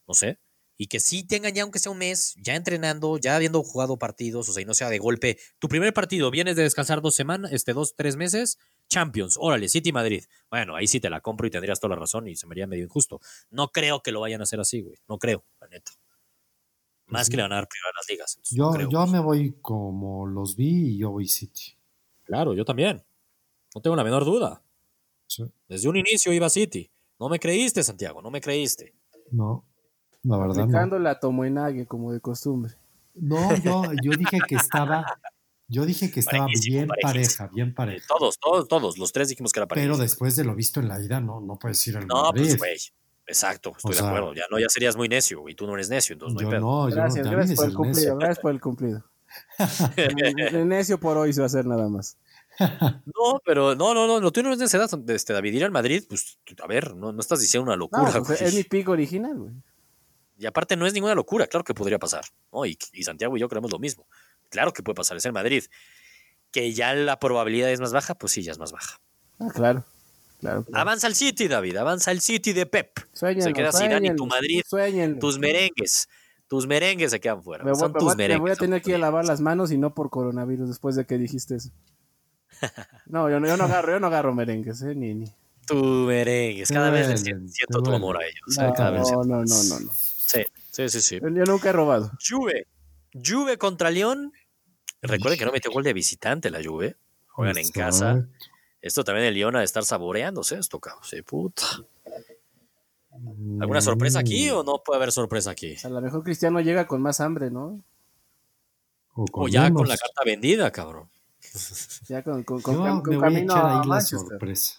Speaker 1: no sé, y que sí tengan ya, aunque sea un mes, ya entrenando, ya habiendo jugado partidos, o sea, y no sea de golpe. Tu primer partido, vienes de descansar dos semanas, este, dos, tres meses, Champions, órale, City Madrid. Bueno, ahí sí te la compro y tendrías toda la razón y se me haría medio injusto. No creo que lo vayan a hacer así, güey, no creo, la neta. Más que le van a dar prioridad a las ligas. no
Speaker 3: Yo, yo me voy como los vi y yo voy City.
Speaker 1: Claro, yo también. No tengo la menor duda.
Speaker 3: Sí.
Speaker 1: Desde un inicio iba City. No me creíste, Santiago, no me creíste.
Speaker 3: No, la verdad no.
Speaker 2: Aplicando la Tomoenague como de costumbre.
Speaker 3: No, yo, yo dije que estaba, yo dije que estaba
Speaker 1: Parejísimo,
Speaker 3: bien
Speaker 1: parejísimo.
Speaker 3: pareja, bien pareja.
Speaker 1: Todos, todos, todos, los tres dijimos que era para
Speaker 3: Pero después de lo visto en la ida, no, no puedes ir al
Speaker 1: No,
Speaker 3: Madrid.
Speaker 1: pues, güey. Exacto, estoy
Speaker 3: O
Speaker 1: de acuerdo. Ya no, ya serías muy necio, güey. Tú no eres necio, entonces no
Speaker 3: yo
Speaker 1: hay pedo.
Speaker 3: no, yo
Speaker 2: Gracias,
Speaker 3: no,
Speaker 2: gracias por el cumplido,
Speaker 3: necio.
Speaker 2: gracias por el cumplido. De necio por hoy se va a hacer nada más. <laughs>
Speaker 1: No, pero no, no, no, lo tuyo no es necedad, este, David. Ir al Madrid, pues, a ver, no, no estás diciendo una
Speaker 2: No,
Speaker 1: locura,
Speaker 2: pues,
Speaker 1: güey.
Speaker 2: es mi pico original, güey.
Speaker 1: Y aparte no es ninguna locura, claro que podría pasar. ¿no? Y, y Santiago y yo creemos lo mismo. Claro que puede pasar, es el Madrid. Que ya la probabilidad es más baja, pues sí, ya es más baja.
Speaker 2: Ah, claro. Claro. claro.
Speaker 1: Avanza el City, David, avanza el City de Pep.
Speaker 2: Suéñenlo,
Speaker 1: se queda Zidane y tu Madrid. Tus merengues, tus merengues se quedan fuera.
Speaker 2: Me voy,
Speaker 1: Son
Speaker 2: me
Speaker 1: tus
Speaker 2: voy- me
Speaker 1: merengues.
Speaker 2: voy a tener que ir a lavar
Speaker 1: merengues.
Speaker 2: las manos y no por coronavirus después de que dijiste eso. No, yo no, yo no agarro, yo no agarro merengues, eh, ni, ni.
Speaker 1: Tu merengues. Cada vez les siento, tu amor a ellos.
Speaker 2: No,
Speaker 1: eh, cada vez
Speaker 2: no, no, no, no, no.
Speaker 1: Sí, sí, sí. sí.
Speaker 2: Yo, yo nunca he robado.
Speaker 1: Juve. Juve contra León. Recuerden que no metió gol de visitante la Juve. Juegan en casa. Esto también el León ha de estar saboreándose esto, cabrón. Sí, puta. ¿Alguna sorpresa aquí o no puede haber sorpresa aquí?
Speaker 2: A lo mejor Cristiano llega con más hambre, ¿no?
Speaker 3: O
Speaker 1: O ya con la carta vendida, cabrón.
Speaker 2: Ya con, con, con,
Speaker 3: Yo
Speaker 2: cam- con
Speaker 3: me voy a
Speaker 2: camino
Speaker 3: echar
Speaker 2: a
Speaker 3: ahí la
Speaker 2: Manchester.
Speaker 3: sorpresa.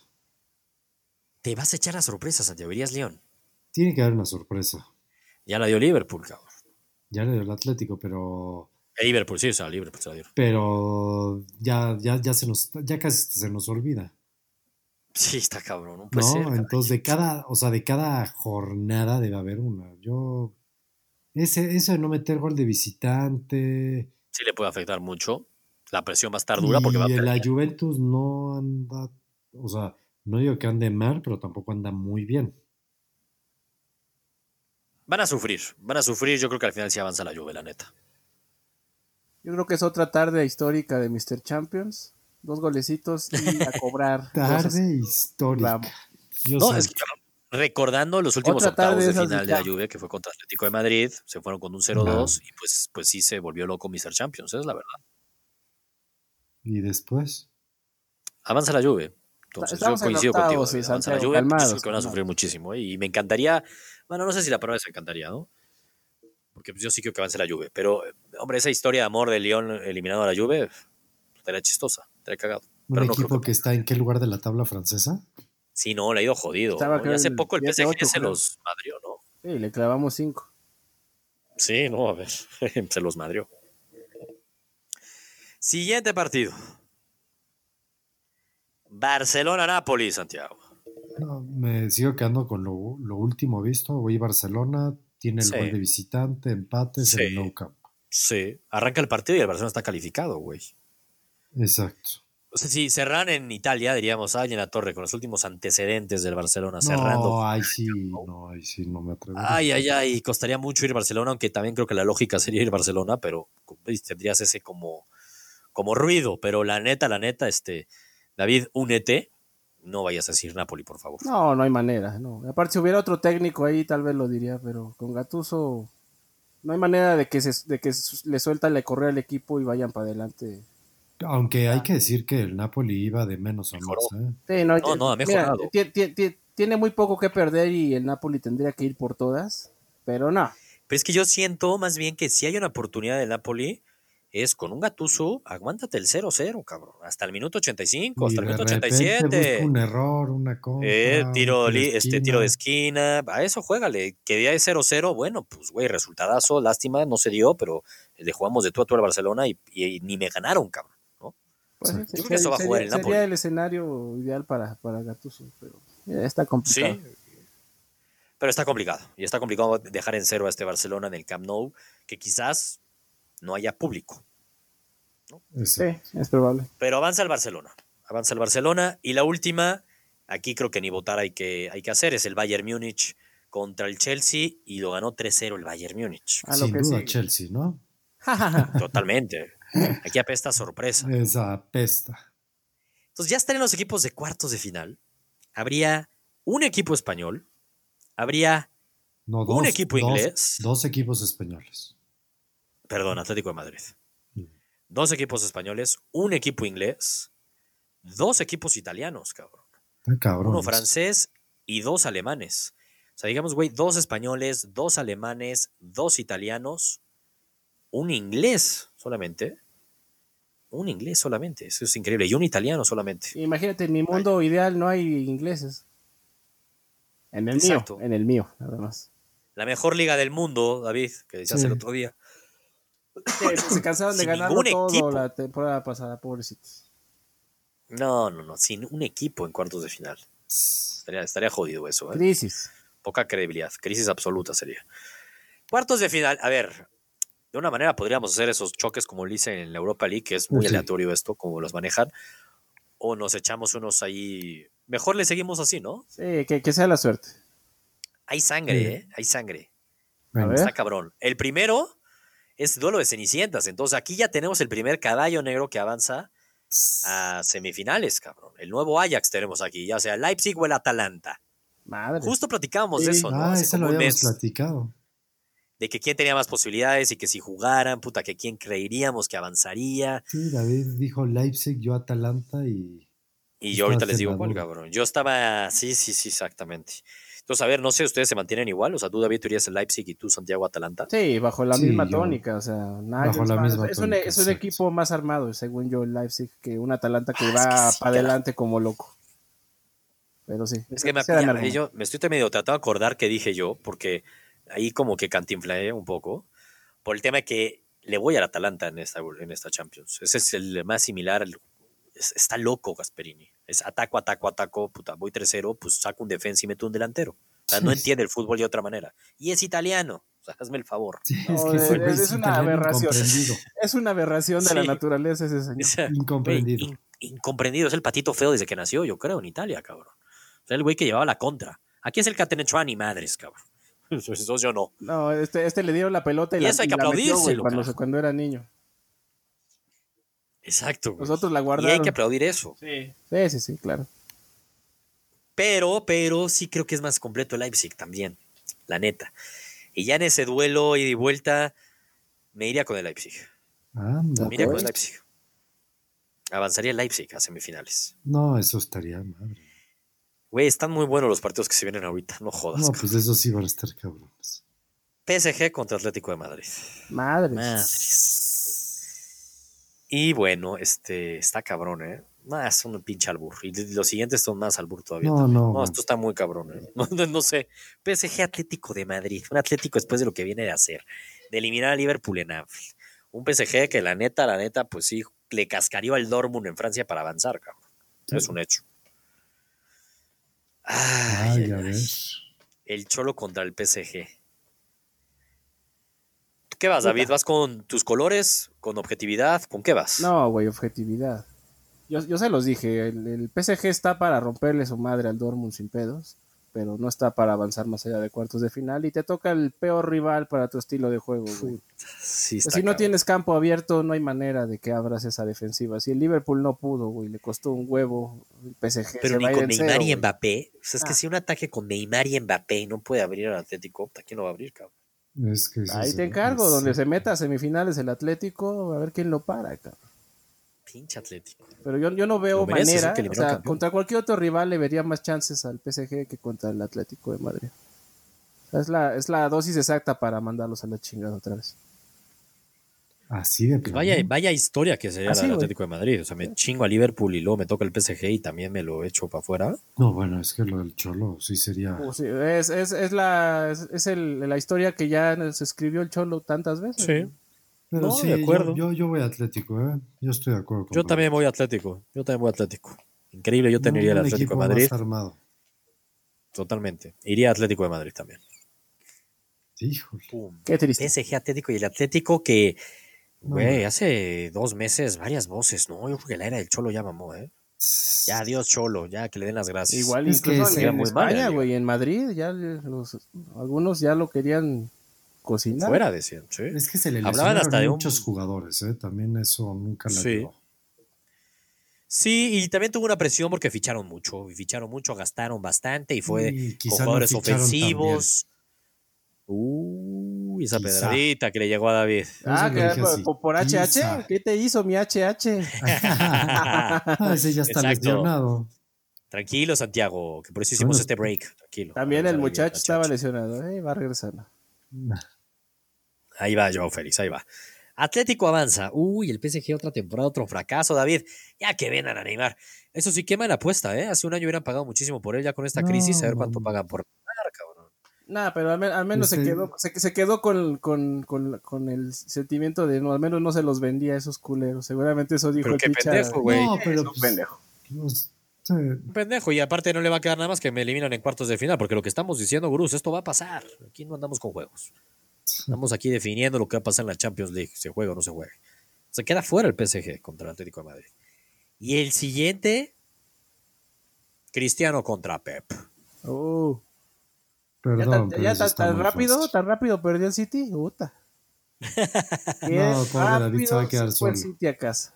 Speaker 1: Te vas a echar a sorpresa, Santiago. Irías León.
Speaker 3: Tiene que haber una sorpresa.
Speaker 1: Ya la dio Liverpool, cabrón.
Speaker 3: Ya le dio el Atlético, pero
Speaker 1: El Liverpool, sí, o sea, Liverpool se la dieron.
Speaker 3: pero ya, ya, ya se nos, ya casi se nos olvida.
Speaker 1: Sí, está cabrón. No puede
Speaker 3: No,
Speaker 1: ser. cabrón.
Speaker 3: entonces de cada, o sea, de cada jornada debe haber una. Yo, ese, eso de no meter gol de visitante.
Speaker 1: Sí le puede afectar mucho. La presión va a estar dura porque
Speaker 3: y
Speaker 1: va a
Speaker 3: en la. Juventus no anda, o sea, no digo que ande mal, pero tampoco anda muy bien.
Speaker 1: Van a sufrir, van a sufrir. Yo creo que al final sí avanza la Juve, la neta.
Speaker 2: Yo creo que es otra tarde histórica de Mr. Champions. Dos golecitos y a <laughs> cobrar. cosas.
Speaker 3: Tarde histórica.
Speaker 1: No, es que recordando los últimos
Speaker 2: Otra
Speaker 1: octavos de final
Speaker 2: de
Speaker 1: la. Juve, que fue contra Atlético de Madrid, se fueron con un 0-2 y pues, pues sí se volvió loco Mr. Champions, es la verdad.
Speaker 3: Y después.
Speaker 1: Avanza la Juve. Entonces
Speaker 2: Estamos
Speaker 1: yo
Speaker 2: en
Speaker 1: coincido contigo.
Speaker 2: octavos, sí,
Speaker 1: avanza la
Speaker 2: Santiago,
Speaker 1: Juve, pues,
Speaker 2: calmados,
Speaker 1: creo que van a sufrir
Speaker 2: calmados.
Speaker 1: muchísimo. ¿eh? Y me encantaría, bueno, no sé si la palabra es encantaría, ¿no? Porque pues, yo sí quiero que avance la Juve. Pero, eh, hombre, esa historia de amor de León eliminado a la Juve, estaría chistosa, estaría cagado.
Speaker 3: Un
Speaker 1: Pero
Speaker 3: equipo que... está en qué lugar de la tabla francesa?
Speaker 1: Sí, no, le ha ido jodido. Y hace poco el
Speaker 2: 7,
Speaker 1: PSG
Speaker 2: 8,
Speaker 1: se los madrió, ¿no?
Speaker 2: Sí, le clavamos cinco.
Speaker 1: Sí, no, a ver, <laughs> se los madrió. Siguiente partido. Barcelona-Napoli, Santiago.
Speaker 3: No, me sigo quedando con lo, lo último visto. Voy a Barcelona tiene el
Speaker 1: Sí.
Speaker 3: gol de visitante, empates en
Speaker 1: Sí.
Speaker 3: el Nou Camp.
Speaker 1: Sí, arranca el partido y el Barcelona está calificado, güey.
Speaker 3: Exacto.
Speaker 1: O sea, si cerran en Italia, diríamos, ay, en la torre, con los últimos antecedentes del Barcelona cerrando.
Speaker 3: No, ay sí, no, ay sí, no me atrevo.
Speaker 1: Ay, ay, ay, costaría mucho ir a Barcelona, aunque también creo que la lógica sería ir a Barcelona, pero tendrías ese como, como ruido. Pero la neta, la neta, este, David, únete. No vayas a decir Napoli, por favor.
Speaker 2: No, no hay manera. No. Aparte, si hubiera otro técnico ahí, tal vez lo diría, pero con Gatuso no hay manera de que, se, de que le suelta le correa al equipo y vayan para adelante.
Speaker 3: Aunque hay que decir que el Napoli iba de menos a más. ¿eh?
Speaker 2: Sí, no,
Speaker 1: No, no, ha mejorado.
Speaker 2: ti- ti- ti- tiene muy poco que perder y el Napoli tendría que ir por todas, pero no.
Speaker 1: Pero es que yo siento más bien que si hay una oportunidad del Napoli, es con un gatuso, aguántate el 0-0, cabrón. Hasta el minuto 85, hasta
Speaker 3: Y
Speaker 1: el
Speaker 3: de
Speaker 1: minuto
Speaker 3: repente
Speaker 1: 87.
Speaker 3: busca un error, una cosa.
Speaker 1: Eh, tiro, li- este, tiro de esquina, a eso juégale. Que ya es 0-0, bueno, pues güey, resultadazo, lástima, no se dio, pero le jugamos de tú a tú al Barcelona y, y ni me ganaron, cabrón. ¿no?
Speaker 2: Pues,
Speaker 3: Exacto.
Speaker 2: sí,
Speaker 1: Yo creo que eso va a jugar el
Speaker 2: sería,
Speaker 1: Napoli.
Speaker 2: sería el escenario ideal para, para Gattuso, pero ya está complicado.
Speaker 1: Sí. Pero está complicado. Y está complicado dejar en cero a este Barcelona en el Camp Nou, que quizás no haya público.
Speaker 2: Sí, es probable.
Speaker 1: Pero avanza el Barcelona. Avanza el Barcelona. Y la última, aquí creo que ni votar hay que, hay que hacer, es el Bayern Múnich contra el Chelsea y lo ganó 3-0 el Bayern Múnich.
Speaker 2: A lo
Speaker 3: Sin
Speaker 2: que
Speaker 3: duda
Speaker 2: sigue.
Speaker 3: Chelsea, ¿no? <laughs>
Speaker 1: Totalmente. Aquí apesta sorpresa.
Speaker 3: Esa pesta.
Speaker 1: Entonces ya estarían los equipos de cuartos de final. Habría un equipo español. Habría,
Speaker 3: No,
Speaker 1: Un equipo
Speaker 3: dos-
Speaker 1: inglés.
Speaker 3: Dos equipos españoles.
Speaker 1: Perdón, Atlético de Madrid.
Speaker 3: Mm.
Speaker 1: Dos equipos españoles, un equipo inglés, dos equipos italianos, cabrón. Uno francés y dos alemanes. O sea, digamos, güey, dos españoles, dos alemanes, dos italianos, un inglés solamente. Un inglés solamente. Eso es increíble. Y un italiano solamente.
Speaker 2: Imagínate, en mi mundo ideal no hay ingleses. En el
Speaker 1: Exacto.
Speaker 2: mío, en el mío, nada más.
Speaker 1: La mejor liga del mundo, David, que decías
Speaker 3: Sí.
Speaker 1: el otro día.
Speaker 2: Sí, se, se cansaron de
Speaker 1: ningún
Speaker 2: todo
Speaker 1: equipo.
Speaker 2: la temporada pasada, pobrecitos.
Speaker 1: No, no, no. Sin un equipo en cuartos de final. Estaría, estaría jodido eso, ¿eh?
Speaker 2: Crisis.
Speaker 1: Poca credibilidad. Crisis absoluta sería. Cuartos de final. A ver, de una manera podríamos hacer esos choques como lo hice en la Europa League, que es muy
Speaker 3: Sí.
Speaker 1: aleatorio esto, como los manejan. O nos echamos unos ahí. Mejor le seguimos así, ¿no?
Speaker 2: Sí, que, que sea la suerte.
Speaker 1: Hay sangre,
Speaker 3: Sí.
Speaker 1: ¿eh? Hay sangre.
Speaker 3: Venga.
Speaker 2: A ver.
Speaker 1: Está cabrón. El primero es duelo de cenicientas. Entonces aquí ya tenemos el primer caballo negro que avanza a semifinales, cabrón. El nuevo Ajax tenemos aquí, ya sea Leipzig o el Atalanta.
Speaker 2: Madre.
Speaker 1: Justo platicábamos de
Speaker 2: Sí.
Speaker 1: eso, ¿no?
Speaker 3: Ah,
Speaker 1: como
Speaker 3: lo habíamos
Speaker 1: mes.
Speaker 3: platicado.
Speaker 1: de que quién tenía más posibilidades y que si jugaran, puta, que quién creeríamos que avanzaría.
Speaker 3: Sí, David dijo Leipzig, yo Atalanta y.
Speaker 1: Y yo ahorita les digo cuál, cabrón. Yo estaba, sí, sí, sí, exactamente. Entonces, a ver, no sé, ¿ustedes se mantienen igual? O sea, tú, David, tú irías el Leipzig y tú, Santiago, Atalanta.
Speaker 2: Sí, bajo la
Speaker 3: Sí,
Speaker 2: misma
Speaker 3: yo-
Speaker 2: tónica, o sea, nada,
Speaker 3: Bajo
Speaker 2: es,
Speaker 3: la
Speaker 2: más-
Speaker 3: misma
Speaker 2: es un,
Speaker 3: tónica,
Speaker 2: es un
Speaker 3: exacto.
Speaker 2: equipo más armado, según yo, el Leipzig, que un Atalanta que
Speaker 1: Ah, es
Speaker 2: va
Speaker 1: que
Speaker 2: para
Speaker 1: sí,
Speaker 2: adelante como loco. Pero sí.
Speaker 1: Es que me, yo me estoy medio tratando de acordar qué dije yo, porque ahí como que cantinflaé un poco, por el tema de que le voy al Atalanta en esta, en esta Champions. Ese es el más similar. al- es- está loco Gasperini. Es ataco, ataco, ataco, puta, voy 3-0, pues saco un defensa y meto un delantero. O sea, no entiende el fútbol de otra manera. Y es italiano. O sea, hazme el favor.
Speaker 3: Sí,
Speaker 2: No,
Speaker 3: es que ese
Speaker 2: es-
Speaker 3: güey
Speaker 2: es
Speaker 3: es
Speaker 2: una aberración. Es una aberración de la naturaleza ese señor.
Speaker 1: O sea,
Speaker 3: Incomprendido.
Speaker 1: in- incomprendido. Es el patito feo desde que nació, yo creo, en Italia, cabrón. O sea, el güey que llevaba la contra. Aquí es el Catenechua ni madres, cabrón. <laughs> Eso yo no.
Speaker 2: No, este, este le dieron la pelota y,
Speaker 1: Y
Speaker 2: la,
Speaker 1: eso hay
Speaker 2: y
Speaker 1: que
Speaker 2: la metió, güey, cuando, cuando era niño.
Speaker 1: Exacto. güey.
Speaker 2: Nosotros la
Speaker 1: Y hay que aplaudir eso.
Speaker 2: Sí. sí, sí, sí, claro.
Speaker 1: Pero, pero sí creo que es más completo el Leipzig también, la neta. Y ya en ese duelo ida y vuelta, me iría con el Leipzig.
Speaker 3: Anda,
Speaker 1: Me iría con
Speaker 3: pues.
Speaker 1: el Leipzig. Avanzaría el Leipzig a semifinales.
Speaker 3: No, eso estaría madre.
Speaker 1: Güey, están muy buenos los partidos que se vienen ahorita, no jodas.
Speaker 3: No, pues eso sí van a estar cabrones.
Speaker 1: PSG contra Atlético de Madrid.
Speaker 2: Madre.
Speaker 1: Madres. Y bueno, este está cabrón, ¿eh? Más un pinche albur. Y los siguientes son más albur todavía.
Speaker 3: No, no.
Speaker 1: No, esto está muy cabrón. ¿eh? <laughs> No, no- no sé. PSG Atlético de Madrid. Un Atlético después de lo que viene de hacer. De eliminar a Liverpool en Anfield. Un PSG que la neta, la neta, pues sí, le cascarió al Dortmund en Francia para avanzar, cabrón. Es un hecho. Ay,
Speaker 3: Ay,
Speaker 1: ay,
Speaker 3: a
Speaker 1: ay.
Speaker 3: ver.
Speaker 1: El Cholo contra el PSG. ¿Qué vas, David? ¿Vas con tus colores, con objetividad? ¿Con qué vas?
Speaker 2: No, güey, objetividad. Yo, yo se los dije, el, el PSG está para romperle su madre al Dortmund sin pedos, pero no está para avanzar más allá de cuartos de final y te toca el peor rival para tu estilo de juego, güey.
Speaker 1: Sí, está
Speaker 2: si no tienes campo abierto, no hay manera de que abras esa defensiva. Si el Liverpool no pudo, güey, le costó un huevo, el PSG
Speaker 1: Pero
Speaker 2: se
Speaker 1: ni
Speaker 2: va a
Speaker 1: con Neymar
Speaker 2: cero,
Speaker 1: y. Mbappé. O sea, es que
Speaker 2: Ah.
Speaker 1: si un ataque con Neymar y Mbappé no puede abrir al Atlético, puta, ¿quién lo va a abrir, cabrón?
Speaker 3: Es que
Speaker 2: Ahí te encargo,
Speaker 3: es-
Speaker 2: donde se meta a semifinales el Atlético, a ver quién lo para, cabrón.
Speaker 1: Pinche Atlético.
Speaker 2: Pero yo, yo no veo manera, o sea,
Speaker 1: campeón.
Speaker 2: contra cualquier otro rival le vería más chances al PSG que contra el Atlético de Madrid. Es la, es la dosis exacta para mandarlos a la chingada otra vez.
Speaker 3: Así de
Speaker 1: Pues vaya, vaya historia que sería
Speaker 2: Ah, sí,
Speaker 1: la del
Speaker 2: güey.
Speaker 1: Atlético de Madrid. O sea, me chingo a Liverpool y luego me toca el PSG y también me lo echo para afuera.
Speaker 3: No, bueno, es que lo del Cholo sí sería.
Speaker 2: Sí, es, es, es la, es, es el- la historia que ya se escribió el Cholo tantas veces.
Speaker 1: Sí.
Speaker 3: Pero
Speaker 1: no,
Speaker 3: sí,
Speaker 1: de acuerdo.
Speaker 3: Yo, yo, yo voy a Atlético, ¿eh? Yo estoy de acuerdo con
Speaker 1: Yo
Speaker 3: Pablo.
Speaker 1: también voy a Atlético. Yo también voy a Atlético. Increíble, yo tendría
Speaker 3: Un
Speaker 1: el Atlético de Madrid.
Speaker 3: más armado.
Speaker 1: Totalmente. Iría a Atlético de Madrid también.
Speaker 3: Híjole.
Speaker 1: Pum.
Speaker 2: Qué triste.
Speaker 1: PSG Atlético y el Atlético que,
Speaker 3: No,
Speaker 1: güey, hace dos meses varias voces, ¿no? Yo creo que la era del Cholo ya mamó, ¿eh? Ya, adiós Cholo, ya que le den las gracias.
Speaker 2: Igual
Speaker 3: Es que sí,
Speaker 2: en,
Speaker 1: muy
Speaker 2: España, güey, en Madrid, ya los, algunos ya lo querían cocinar.
Speaker 1: Fuera, decían, sí.
Speaker 3: Es que se le
Speaker 1: Hablaban hasta de un-
Speaker 3: muchos jugadores, ¿eh? También eso nunca le
Speaker 1: Sí. Sí, y también tuvo una presión porque ficharon mucho, y ficharon mucho, gastaron bastante y fue
Speaker 3: Y
Speaker 1: con
Speaker 3: quizá no
Speaker 1: jugadores ofensivos. Uy, esa
Speaker 3: Quizá.
Speaker 1: pedradita que le llegó a David.
Speaker 2: Ah, que por, por- HH.
Speaker 3: Quizá.
Speaker 2: ¿Qué te hizo mi HH?
Speaker 3: Ah, ese ya está lesionado.
Speaker 1: Tranquilo, Santiago, que por eso hicimos
Speaker 3: Bueno.
Speaker 1: este break. Tranquilo.
Speaker 2: También el
Speaker 1: a
Speaker 2: muchacho estaba lesionado. Eh, va regresando.
Speaker 1: Ahí va, Joao Félix, ahí va. Atlético avanza. Uy, el PSG otra temporada, otro fracaso, David. Ya que vengan a Neymar. Eso sí quema la apuesta, ¿eh? Hace un año hubieran pagado muchísimo por él, ya con esta
Speaker 3: No,
Speaker 1: crisis, a ver cuánto pagan por
Speaker 2: Nah, pero al, men- al menos se
Speaker 3: Este-
Speaker 2: quedó, se, se quedó con, con, con, con el sentimiento de no, al menos no se los vendía a esos culeros. Seguramente eso dijo
Speaker 1: Pero
Speaker 2: el
Speaker 1: qué
Speaker 2: Picha.
Speaker 1: pendejo, güey.
Speaker 3: No, pero
Speaker 2: Es un
Speaker 3: pues,
Speaker 2: pendejo.
Speaker 3: pues, sí,
Speaker 1: Un pendejo, y aparte no le va a quedar nada más que me eliminan en cuartos de final, porque lo que estamos diciendo, Gurús, esto va a pasar. Aquí no andamos con juegos. Estamos aquí definiendo lo que va a pasar en la Champions League, se juega o no se juegue. Se queda fuera el PSG contra el Atlético de Madrid. Y el siguiente, Cristiano contra Pep.
Speaker 2: Oh. ¿Ya,
Speaker 3: perdón.
Speaker 2: tan, ya tan- rápido?
Speaker 3: fácil.
Speaker 2: ¿Tan rápido perdió el City? Puta. <laughs> Qué
Speaker 3: No, pobre David se va a
Speaker 2: rápido
Speaker 3: quedar solo.
Speaker 2: City a casa.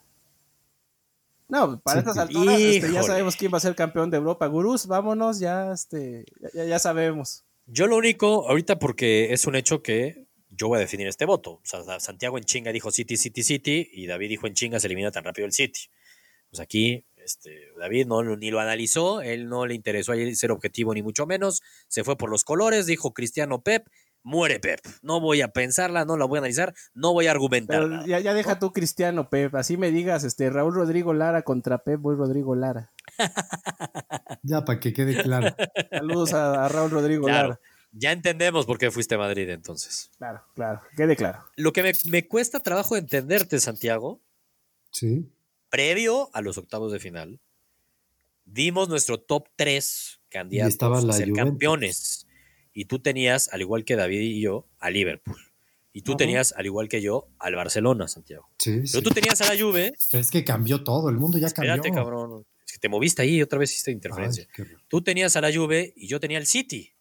Speaker 2: No, para
Speaker 3: City.
Speaker 2: estas alturas este, ya sabemos quién va a ser campeón de Europa. Gurús, vámonos, ya, este, ya- ya, ya sabemos.
Speaker 1: Yo lo único, ahorita porque es un hecho que yo voy a definir este voto. O sea, Santiago en chinga dijo City, City, City, y David dijo en chinga se elimina tan rápido el City. Pues aquí, este, David no, ni lo analizó, él no le interesó ser objetivo ni mucho menos, se fue por los colores, dijo Cristiano Pep, muere Pep. No voy a pensarla, no la voy a analizar, no voy a argumentar.
Speaker 2: Ya, ya deja tú Cristiano, Pep. Así me digas, este, Raúl Rodrigo Lara contra Pep, voy Rodrigo Lara. <laughs>
Speaker 3: Ya, para que quede claro.
Speaker 2: Saludos a, a Raúl Rodrigo
Speaker 1: Claro,
Speaker 2: Lara.
Speaker 1: ya entendemos por qué fuiste a Madrid entonces.
Speaker 2: Claro, claro, quede claro.
Speaker 1: Lo que me, me cuesta trabajo entenderte, Santiago,
Speaker 3: Sí.
Speaker 1: Previo a los octavos de final, dimos nuestro top 3 candidatos a ser
Speaker 3: Juventus.
Speaker 1: campeones. Y tú tenías, al igual que David y yo, a Liverpool. Y tú
Speaker 2: Ajá.
Speaker 1: tenías, al igual que yo, al Barcelona, Santiago.
Speaker 3: Sí, sí.
Speaker 1: Pero tú tenías a la Juve.
Speaker 3: Pero es que cambió todo, el mundo ya
Speaker 1: Espérate,
Speaker 3: cambió.
Speaker 1: cabrón. Es que te moviste ahí y otra vez hiciste interferencia.
Speaker 3: Ay, qué horror.
Speaker 1: Tú tenías a la Juve y yo tenía al City.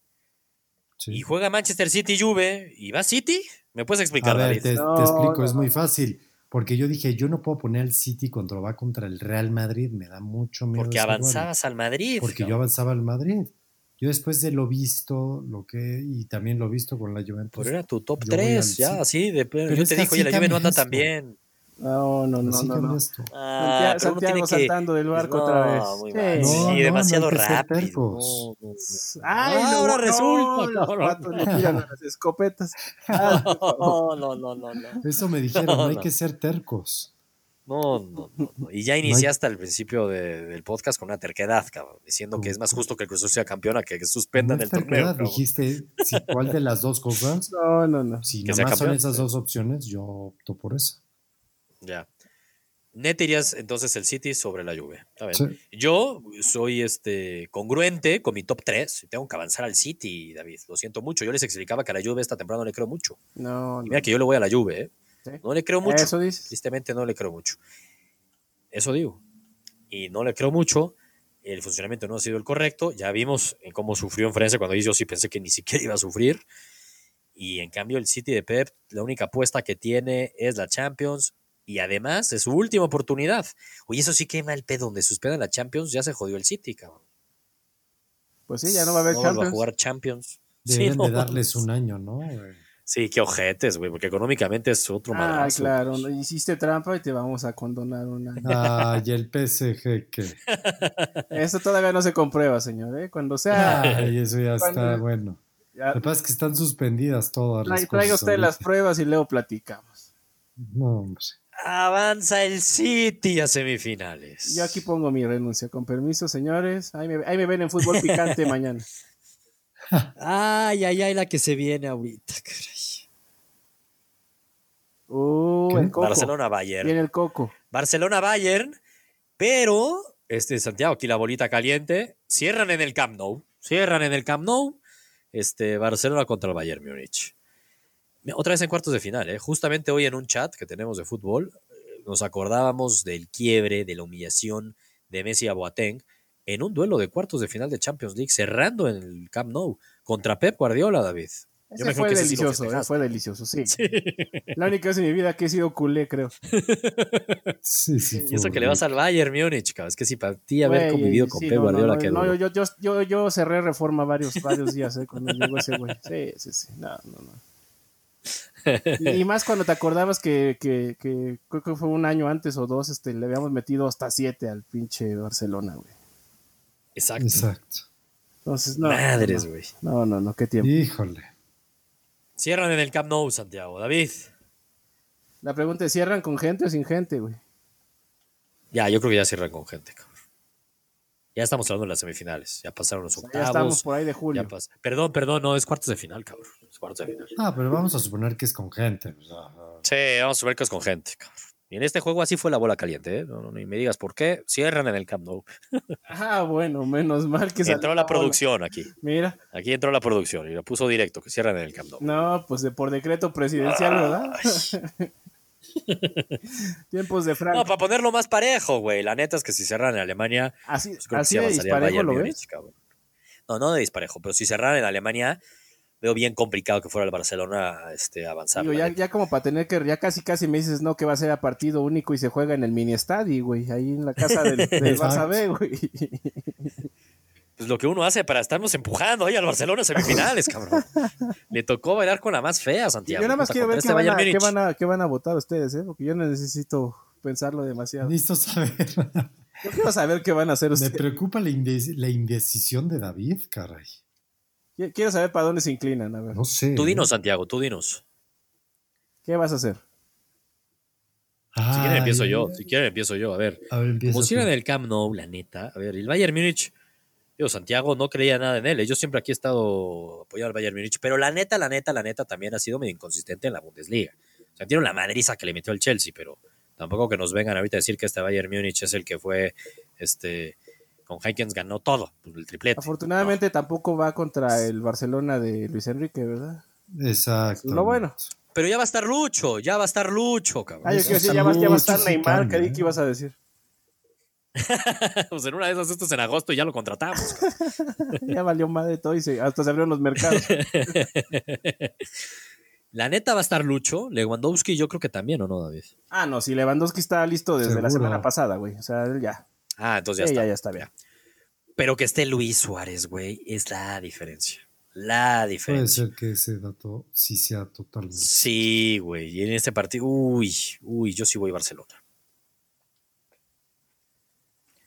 Speaker 3: Sí.
Speaker 1: Y juega Manchester City Juve y va City. ¿Me puedes
Speaker 3: A
Speaker 1: explicar,
Speaker 3: ver,
Speaker 1: David?
Speaker 3: te, explico,
Speaker 2: no,
Speaker 3: es muy fácil. Porque yo dije, yo no puedo poner al City cuando va contra el Real Madrid, me da mucho miedo.
Speaker 1: Porque
Speaker 3: duelo.
Speaker 1: avanzabas al Madrid.
Speaker 3: Porque yo avanzaba al Madrid. Yo después de lo visto, lo que, y también lo visto con la Juventus.
Speaker 1: Pero era tu top
Speaker 3: yo voy
Speaker 1: 3,
Speaker 3: al
Speaker 1: ya, así. De, yo te dije, oye, la Juve no anda tan bien.
Speaker 2: No, no, no,
Speaker 3: Así
Speaker 2: no. no.
Speaker 3: esto.
Speaker 1: Ah,
Speaker 2: Santiago,
Speaker 1: pero uno
Speaker 2: Santiago
Speaker 1: tiene que-
Speaker 2: saltando del barco
Speaker 1: No,
Speaker 2: otra vez.
Speaker 1: muy
Speaker 2: Sí.
Speaker 1: mal.
Speaker 3: No,
Speaker 1: sí,
Speaker 3: no,
Speaker 1: demasiado rápido.
Speaker 2: Ay,
Speaker 1: Ahora
Speaker 2: no,
Speaker 1: resulta,
Speaker 2: no, los vatos le tiran a las escopetas. <laughs> Ah,
Speaker 1: No, no, no, no, no.
Speaker 3: Eso me dijeron,
Speaker 1: No,
Speaker 3: no, hay que ser tercos.
Speaker 1: No, no, no, no. Y ya iniciaste al principio de- del podcast con una terquedad, cabrón, diciendo que es más justo que el Cruz Azul sea campeona que que suspendan el torneo. cabrón.
Speaker 3: dijiste si, cuál de las dos cosas.
Speaker 2: No, no, no.
Speaker 3: Si
Speaker 1: Que
Speaker 3: nada más son esas dos opciones, yo opto por eso.
Speaker 1: Ya. Neta irías entonces el City sobre la Juve. Está bien.
Speaker 3: Sí.
Speaker 1: Yo soy este congruente con mi top 3. Tengo que avanzar al City, David. Lo siento mucho. Yo les explicaba que a la Juve esta temporada no le creo mucho.
Speaker 2: No, no.
Speaker 1: mira que yo le voy a la Juve, ¿eh?
Speaker 2: Sí.
Speaker 1: No le creo mucho.
Speaker 2: Eso dices.
Speaker 1: Tristemente no le creo mucho. Eso digo. Y no le creo mucho. El funcionamiento no ha sido el correcto. Ya vimos en cómo sufrió en Francia cuando yo sí pensé que ni siquiera iba a sufrir. Y en cambio el City de Pep, la única apuesta que tiene es la Champions. Y además es su última oportunidad. Oye, eso sí que el pedo. Donde suspendan la Champions ya se jodió el City, cabrón.
Speaker 2: Pues sí, ya no va a haber
Speaker 1: No vuelva a jugar Champions. <laughs> Sí,
Speaker 3: Deben
Speaker 1: no
Speaker 3: de darles un año, ¿no? güey?
Speaker 1: Sí, qué ojetes, güey, porque económicamente es otro
Speaker 2: Ah,
Speaker 1: madrazo.
Speaker 2: claro, no, hiciste trampa y te vamos a condonar una.
Speaker 3: Ay, el PSG que. <laughs>
Speaker 2: Eso todavía no se comprueba, señor, ¿eh? Cuando sea...
Speaker 3: Ay, eso ya está bueno.
Speaker 2: ya-
Speaker 3: Lo que pasa es que están suspendidas todas las
Speaker 2: Tra-
Speaker 3: cosas.
Speaker 2: Traiga usted las pruebas y luego platicamos.
Speaker 3: No, hombre.
Speaker 1: Avanza el City a semifinales.
Speaker 2: Yo aquí pongo mi renuncia. Con permiso, señores. Ahí me, ahí me ven en fútbol picante <laughs> mañana.
Speaker 1: Ay, ay, ay, la que se viene ahorita, caray.
Speaker 2: Uh, el coco.
Speaker 1: Barcelona-Bayern.
Speaker 2: Viene el coco.
Speaker 1: Barcelona-Bayern, pero, este, Santiago, aquí la bolita caliente. Cierran en el Camp Nou. Cierran en el Camp Nou. Este, Barcelona contra el Bayern Múnich. Otra vez en cuartos de final, ¿eh? Justamente hoy en un chat que tenemos de fútbol, eh, nos acordábamos del quiebre, de la humillación de Messi a Boateng en un duelo de cuartos de final de Champions League, cerrando en el Camp Nou contra Pep Guardiola, David.
Speaker 2: Ese
Speaker 1: me
Speaker 2: fue
Speaker 1: que sí
Speaker 2: delicioso, eh, fue delicioso, sí. <laughs> La única vez en mi vida que he sido culé, creo.
Speaker 3: Sí, sí.
Speaker 1: Y eso que le vas al Bayern Múnich, cabrón. Es que si para ti haber convivido con
Speaker 2: sí,
Speaker 1: Pep
Speaker 2: no,
Speaker 1: Guardiola,
Speaker 2: no, no, yo, yo, yo, yo cerré reforma varios, varios días eh, cuando llegó ese güey. Sí, sí, sí. No, no, no. Y <laughs> más cuando te acordabas que, que, que creo que fue un año antes o dos, este, le habíamos metido hasta siete al pinche Barcelona, güey.
Speaker 1: Exacto.
Speaker 3: Exacto.
Speaker 2: Entonces, no.
Speaker 1: Madres,
Speaker 2: no,
Speaker 1: güey.
Speaker 2: No, no, no, qué tiempo.
Speaker 3: Híjole.
Speaker 1: Cierran en el Camp Nou, Santiago. David.
Speaker 2: La pregunta es, ¿cierran con gente o sin gente, güey?
Speaker 1: Ya, yo creo que ya cierran con gente, cabrón. Ya estamos hablando de las semifinales. Ya pasaron los octavos.
Speaker 2: ya estamos por ahí de julio.
Speaker 1: ya pas- Perdón, perdón, no, es cuartos de final, cabrón. Es cuartos de final.
Speaker 3: Ah, pero vamos a suponer que es con gente. o sea,
Speaker 1: Sí, vamos a ver que es con gente, cabrón. Y en este juego así fue la bola caliente, ¿eh? No, no, ni me digas por qué. Cierran en el Camp Nou. <laughs>
Speaker 2: Ah, bueno, menos mal que salió
Speaker 1: Entró la
Speaker 2: bola.
Speaker 1: producción aquí.
Speaker 2: Mira,
Speaker 1: Aquí entró la producción y lo puso directo, que cierran en el Camp Nou.
Speaker 2: no, pues de por decreto presidencial, ¿verdad? <laughs> <laughs> Tiempos de Frank.
Speaker 1: No, para ponerlo más parejo, güey. La neta es que si cerran en Alemania,
Speaker 2: así
Speaker 1: pues creo que
Speaker 2: así
Speaker 1: sí
Speaker 2: de disparejo lo ves.
Speaker 1: cabrón. No, no de disparejo, pero si cerraran en Alemania, veo bien complicado que fuera el Barcelona este, avanzar.
Speaker 2: Digo, ya, ya como para tener que, ya casi casi me dices, no, que va a ser a partido único y se juega en el mini estadio, güey, ahí en la casa del, <laughs> del. Barça B, güey. <laughs>
Speaker 1: Pues lo que uno hace para estarnos empujando ahí al Barcelona en semifinales, cabrón. <laughs> Le tocó bailar con la más fea, Santiago.
Speaker 2: Yo nada más quiero ver qué
Speaker 1: este
Speaker 2: van, a,
Speaker 1: Bayern
Speaker 2: qué, van a, qué van a votar ustedes, ¿eh? Porque yo no necesito pensarlo demasiado.
Speaker 3: Necesito saber.
Speaker 2: Yo quiero saber qué van a hacer
Speaker 3: Me
Speaker 2: ustedes.
Speaker 3: preocupa la, inde- la indecisión de David, caray.
Speaker 2: Qui- Quiero saber para dónde se inclinan, a ver.
Speaker 3: No sé.
Speaker 1: Tú
Speaker 3: ¿eh?
Speaker 1: dinos, Santiago, tú dinos.
Speaker 2: ¿Qué vas a hacer?
Speaker 1: Si quieren empiezo yo, si quieren empiezo yo. A ver,
Speaker 3: A ver, empieza.
Speaker 1: como si era del Camp Nou, la neta. A ver, el Bayern Múnich, yo, Santiago no creía nada en él. ¿eh? Yo siempre aquí he estado apoyando al Bayern Múnich, pero la neta, la neta, la neta también ha sido medio inconsistente en la Bundesliga. O sea, tiene la madriza que le metió el Chelsea, pero tampoco que nos vengan ahorita a decir que este Bayern Múnich es el que fue, este, con Heikens ganó todo, pues, el triplete.
Speaker 2: Afortunadamente tampoco va contra el Barcelona de Luis Enrique, ¿verdad?
Speaker 3: Exacto.
Speaker 2: Lo bueno.
Speaker 1: Pero ya va a estar Lucho, ya va a estar Lucho, cabrón.
Speaker 2: Ah, yo quiero decir, ya va, ya va a estar Neymar, ¿qué,
Speaker 3: ¿eh?
Speaker 2: qué ibas a decir? <laughs>
Speaker 1: pues en una de esas, esto es en agosto y ya lo contratamos. <laughs>
Speaker 2: ya valió madre todo y se, hasta se abrieron los mercados. <laughs>
Speaker 1: La neta va a estar Lucho, Lewandowski yo creo que también, ¿o no, David?
Speaker 2: Ah, no, si Lewandowski está listo desde la semana pasada, güey. O sea, él ya.
Speaker 1: Ah, entonces ya
Speaker 2: Sí,
Speaker 1: está.
Speaker 2: ya, ya está bien.
Speaker 1: Pero que esté Luis Suárez, güey, es la diferencia. La
Speaker 3: Puede
Speaker 1: diferencia.
Speaker 3: ser que ese dato sí sea totalmente.
Speaker 1: Sí, güey. Y en este partido, uy, uy, yo sí voy Barcelona.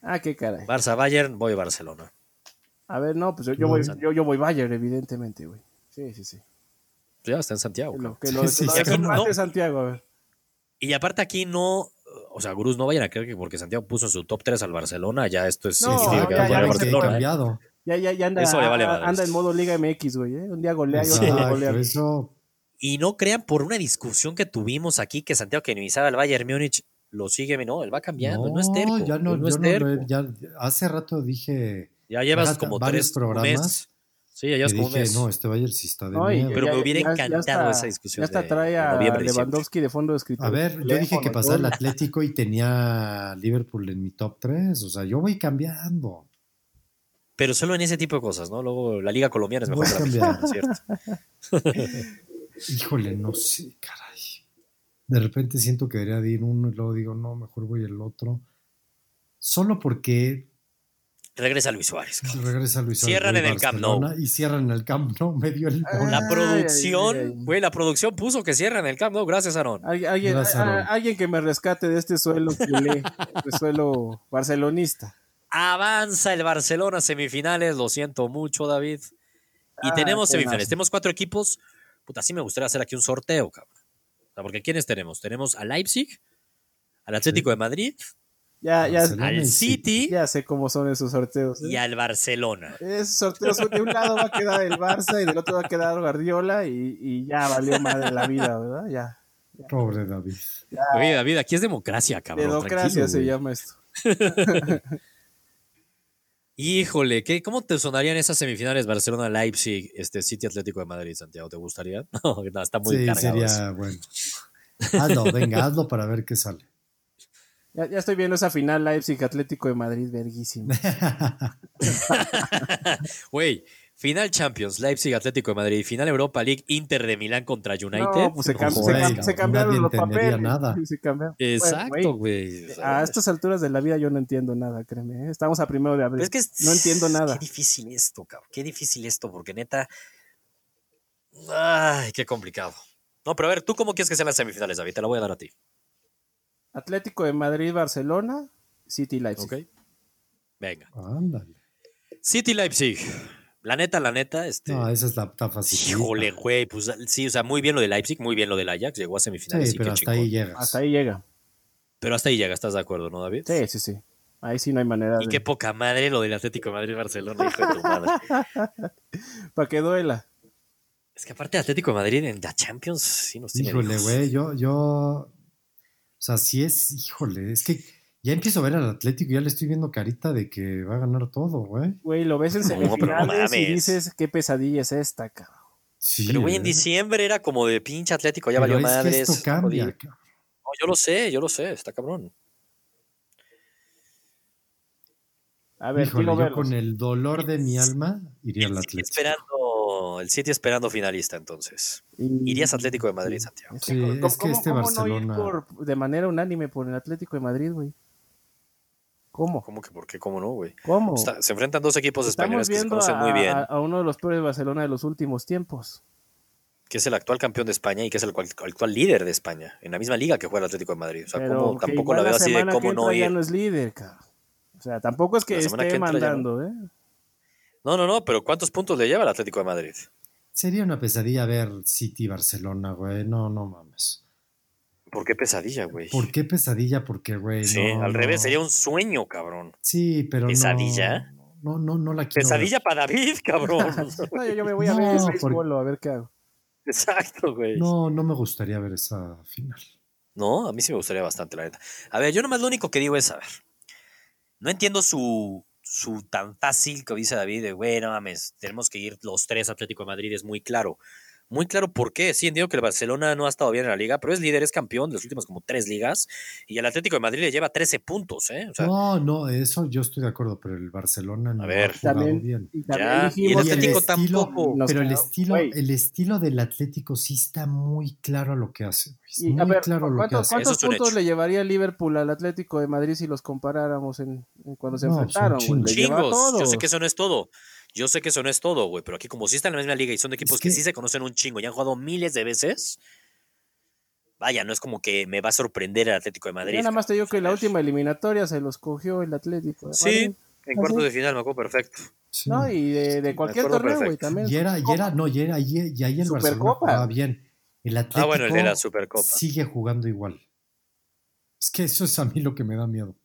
Speaker 2: Ah, qué caray.
Speaker 1: Barça Bayern, voy Barcelona.
Speaker 2: A ver, no, pues yo, yo voy, yo, yo voy Bayern, evidentemente, güey. Sí, sí, sí.
Speaker 1: Pues Ya está en Santiago.
Speaker 2: Lo, que lo,
Speaker 3: Sí,
Speaker 2: lo
Speaker 3: sí,
Speaker 2: desempate
Speaker 1: no.
Speaker 2: Santiago, a ver.
Speaker 1: Y aparte aquí no, o sea, Gurús, no vayan a creer que porque Santiago puso en su top 3 al Barcelona, ya esto es
Speaker 2: No,
Speaker 1: que
Speaker 2: ya, ya, ya,
Speaker 1: Barcelona. ¿eh?
Speaker 3: cambiado.
Speaker 2: Ya, ya, ya anda,
Speaker 1: Eso le vale
Speaker 2: a- anda en modo Liga MX, güey. ¿eh? Un día golea y otro día golea.
Speaker 3: eso
Speaker 1: Y no crean por una discusión que tuvimos aquí que Santiago que minimizaba al Bayern Múnich. Lo sigue, no, él va cambiando, no, es terco.
Speaker 3: Ya no,
Speaker 1: no
Speaker 3: es
Speaker 1: yo terco.
Speaker 3: No, ya, hace rato dije.
Speaker 1: Ya llevas como
Speaker 3: varios
Speaker 1: tres
Speaker 3: programas.
Speaker 1: meses. Sí, ya llevas como un
Speaker 3: dije,
Speaker 1: mes.
Speaker 3: no, este Bayern sí está de
Speaker 2: No,
Speaker 3: miedo.
Speaker 1: Pero
Speaker 2: ya-
Speaker 1: me hubiera
Speaker 2: ya- ya
Speaker 1: encantado
Speaker 2: está-
Speaker 1: esa discusión
Speaker 2: Ya hasta trae a Lewandowski de fondo de escritorio.
Speaker 3: A ver, yo dije que pasaba el. Atlético y tenía Liverpool en mi top 3. O sea, yo voy cambiando.
Speaker 1: Pero solo en ese tipo de cosas, ¿no? Luego la liga colombiana es mejor
Speaker 3: Voy
Speaker 1: que la mexicana, ¿cierto? <laughs>
Speaker 3: Híjole, no sé, caray. De repente siento que debería de ir uno y luego digo, no, mejor voy el otro. Solo porque
Speaker 1: Regresa Luis Suárez. cabrón.
Speaker 3: regresa Luis Suárez,
Speaker 1: Cierran en el Camp Nou.
Speaker 3: Y cierran en el Camp Nou, me dio el gol.
Speaker 1: La producción, güey, la producción puso que cierran el Camp Nou. Gracias, Aaron.
Speaker 2: Alguien, alguien,
Speaker 3: Gracias,
Speaker 2: a- a-
Speaker 3: Aaron.
Speaker 2: alguien que me rescate de este suelo culé, de suelo barcelonista.
Speaker 1: Avanza el Barcelona a semifinales, lo siento mucho, David. Y
Speaker 2: Ah,
Speaker 1: tenemos semifinales. Tenemos cuatro equipos. Puta, sí me gustaría hacer aquí un sorteo, cabrón. Sea, porque ¿quiénes tenemos? Tenemos a Leipzig, al Atlético de Madrid,
Speaker 2: Ya, ya,
Speaker 1: al City
Speaker 2: ya sé cómo son esos sorteos. ¿eh?
Speaker 1: y al Barcelona.
Speaker 2: Esos sorteos de un lado va a quedar el Barça y del otro va a quedar Guardiola y, y ya valió madre la vida, ¿verdad? Ya.
Speaker 3: Pobre David.
Speaker 1: Oye, David, aquí es democracia, cabrón.
Speaker 2: Democracia se
Speaker 1: güey.
Speaker 2: llama esto. <laughs>
Speaker 1: Híjole, ¿qué, ¿cómo te sonarían esas semifinales Barcelona-Leipzig, este City Atlético de Madrid, Santiago? ¿Te gustaría? <laughs> No, no, está muy
Speaker 3: sí,
Speaker 1: cargado. eso.
Speaker 3: sería bueno. Hazlo, venga, hazlo para ver qué sale.
Speaker 2: Ya, ya estoy viendo esa final Leipzig Atlético de Madrid, verguísima. <laughs>
Speaker 1: Güey, final Champions, Leipzig Atlético de Madrid, final Europa League, Inter de Milán contra United.
Speaker 2: No, pues se, cam- se cam- se cambiaron
Speaker 3: nadie
Speaker 2: los papeles.
Speaker 3: nada. <laughs>
Speaker 2: Se cambiaron.
Speaker 1: Exacto,
Speaker 2: Güey,
Speaker 1: sea,
Speaker 2: A estas alturas de la vida yo no entiendo nada, créeme. ¿eh? Estamos a primero de abril.
Speaker 1: es que es-
Speaker 2: no entiendo nada.
Speaker 1: Qué difícil esto, cabrón. Qué difícil esto, porque neta. Ay, qué complicado. No, pero a ver, ¿tú cómo quieres que sean las semifinales, David? Te la voy a dar a ti.
Speaker 2: Atlético de Madrid, Barcelona, City Leipzig.
Speaker 1: ¿Ok? Venga.
Speaker 3: Ándale.
Speaker 1: City Leipzig. La neta, la neta, este.
Speaker 3: No, esa es la está fácil.
Speaker 1: Híjole, güey, pues sí, o sea, muy bien lo de Leipzig, muy bien lo del Ajax, llegó a semifinales.
Speaker 3: Sí, pero
Speaker 1: qué
Speaker 3: hasta
Speaker 1: chingón.
Speaker 3: ahí llegas.
Speaker 2: Hasta ahí llega.
Speaker 1: Pero hasta ahí llega, ¿estás de acuerdo, no, David?
Speaker 2: Sí, sí, sí. Ahí sí no hay manera
Speaker 1: Y
Speaker 2: de...
Speaker 1: qué poca madre lo del Atlético de Madrid-Barcelona, hijo de tu madre. <laughs>
Speaker 2: Para que duela.
Speaker 1: Es que aparte Atlético de Madrid en la Champions sí nos tiene
Speaker 3: Híjole, güey, yo, yo, o sea, sí es, híjole, es que ya empiezo a ver al Atlético y ya le estoy viendo carita de que va a ganar todo, güey.
Speaker 2: Güey, lo ves en
Speaker 1: No, pero no
Speaker 2: semifinales y dices, qué pesadilla es esta, cabrón.
Speaker 3: Sí,
Speaker 1: Pero güey, en diciembre era como de pinche Atlético, ya
Speaker 3: Pero
Speaker 1: valió
Speaker 3: es que esto cambia. cabrón.
Speaker 1: No, yo lo sé, yo lo sé, está cabrón.
Speaker 2: A ver,
Speaker 3: Híjole, yo
Speaker 2: verlos.
Speaker 3: con el dolor de mi alma iría al
Speaker 1: El City
Speaker 3: Atlético.
Speaker 1: esperando, el City esperando finalista entonces. Irías Atlético de Madrid, Santiago.
Speaker 2: Es
Speaker 3: Sí,
Speaker 2: ¿cómo-
Speaker 3: es que este
Speaker 2: cómo no ir
Speaker 3: Barcelona-
Speaker 2: por- de manera unánime por el Atlético de Madrid, güey? ¿Cómo?
Speaker 1: ¿Cómo que por qué? ¿Cómo no, güey?
Speaker 2: ¿Cómo?
Speaker 1: Está- se enfrentan dos equipos
Speaker 2: Estamos
Speaker 1: españoles que se conocen
Speaker 2: a,
Speaker 1: muy bien,
Speaker 2: a- a uno de los peores Barcelona de los últimos tiempos.
Speaker 1: que es el actual campeón de España y que es el actual líder de España, en la misma liga que juega el Atlético de Madrid. O sea,
Speaker 2: pero
Speaker 1: ¿cómo-
Speaker 2: que
Speaker 1: tampoco la veo
Speaker 2: la
Speaker 1: así de
Speaker 2: semana
Speaker 1: cómo
Speaker 2: que
Speaker 1: no
Speaker 2: entra ya
Speaker 1: ir.
Speaker 2: no es líder, cabrón. O sea, tampoco es que
Speaker 1: La semana
Speaker 2: esté
Speaker 1: que no.
Speaker 2: mandando, ¿eh?
Speaker 1: No, no, no, pero ¿cuántos puntos le lleva el Atlético de Madrid?
Speaker 3: Sería una pesadilla ver City-Barcelona, güey. No, no mames.
Speaker 1: ¿Por qué pesadilla, güey?
Speaker 3: ¿Por qué pesadilla? Porque, güey,
Speaker 1: Sí,
Speaker 3: no,
Speaker 1: al
Speaker 3: no.
Speaker 1: revés, sería un sueño, cabrón.
Speaker 3: Sí, pero
Speaker 1: ¿Pesadilla?
Speaker 3: No, no, no, no la quiero
Speaker 1: Pesadilla para David, <laughs> cabrón. <laughs>
Speaker 2: No, yo, me voy a ver el
Speaker 3: porque-
Speaker 2: béisbol, a ver qué hago.
Speaker 1: Exacto, güey.
Speaker 3: No, no me gustaría ver esa final.
Speaker 1: No, a mí sí me gustaría bastante, la neta. A ver, yo nomás lo único que digo es, a ver, no entiendo su, su tan fácil que dice David de, güey, no mames, tenemos que ir los tres a Atlético de Madrid, es muy claro. Muy claro por qué. Sí, entiendo que el Barcelona no ha estado bien en la liga, pero es líder, es campeón de las últimas como tres ligas. Y el Atlético de Madrid le lleva 13 puntos, ¿eh? O sea,
Speaker 3: no, no, eso yo estoy de acuerdo, pero el Barcelona no
Speaker 1: ver.
Speaker 3: ha jugado
Speaker 2: También,
Speaker 3: bien.
Speaker 2: y también
Speaker 1: Ya, y el
Speaker 2: dijimos
Speaker 3: Y el
Speaker 1: Atlético
Speaker 3: estilo-
Speaker 1: tampoco.
Speaker 3: Pero el estilo, el estilo del Atlético sí está muy claro a lo que hace.
Speaker 2: Y,
Speaker 3: muy
Speaker 2: a ver,
Speaker 3: claro lo que
Speaker 2: ¿cuántos,
Speaker 3: hace.
Speaker 2: cuántos
Speaker 1: es
Speaker 2: puntos le llevaría el Liverpool al Atlético de Madrid si los comparáramos en, en cuando se
Speaker 3: No,
Speaker 2: enfrentaron?
Speaker 1: chingos. Yo sé que eso no es todo. Yo sé que eso no es todo, güey. Pero aquí, como sí están en la misma liga y son de equipos
Speaker 3: Es
Speaker 1: que...
Speaker 3: que-
Speaker 1: sí se conocen un chingo y han jugado miles de veces. Vaya, no es como que me va a sorprender el Atlético de Madrid.
Speaker 2: Yo nada más te digo que la última eliminatoria se los cogió el Atlético. de
Speaker 1: Sí,
Speaker 2: Madrid,
Speaker 1: en cuartos de final me acuerdo perfecto.
Speaker 3: Sí.
Speaker 2: ¿no? Y de, de cualquier torneo, güey,
Speaker 1: perfecto.
Speaker 2: también.
Speaker 3: Y era, y era, no, y era, y, y ahí el Barcelona jugaba bien. El Atlético
Speaker 1: Ah, bueno, el de la Supercopa.
Speaker 3: sigue jugando igual. Es que eso es a mí lo que me da miedo.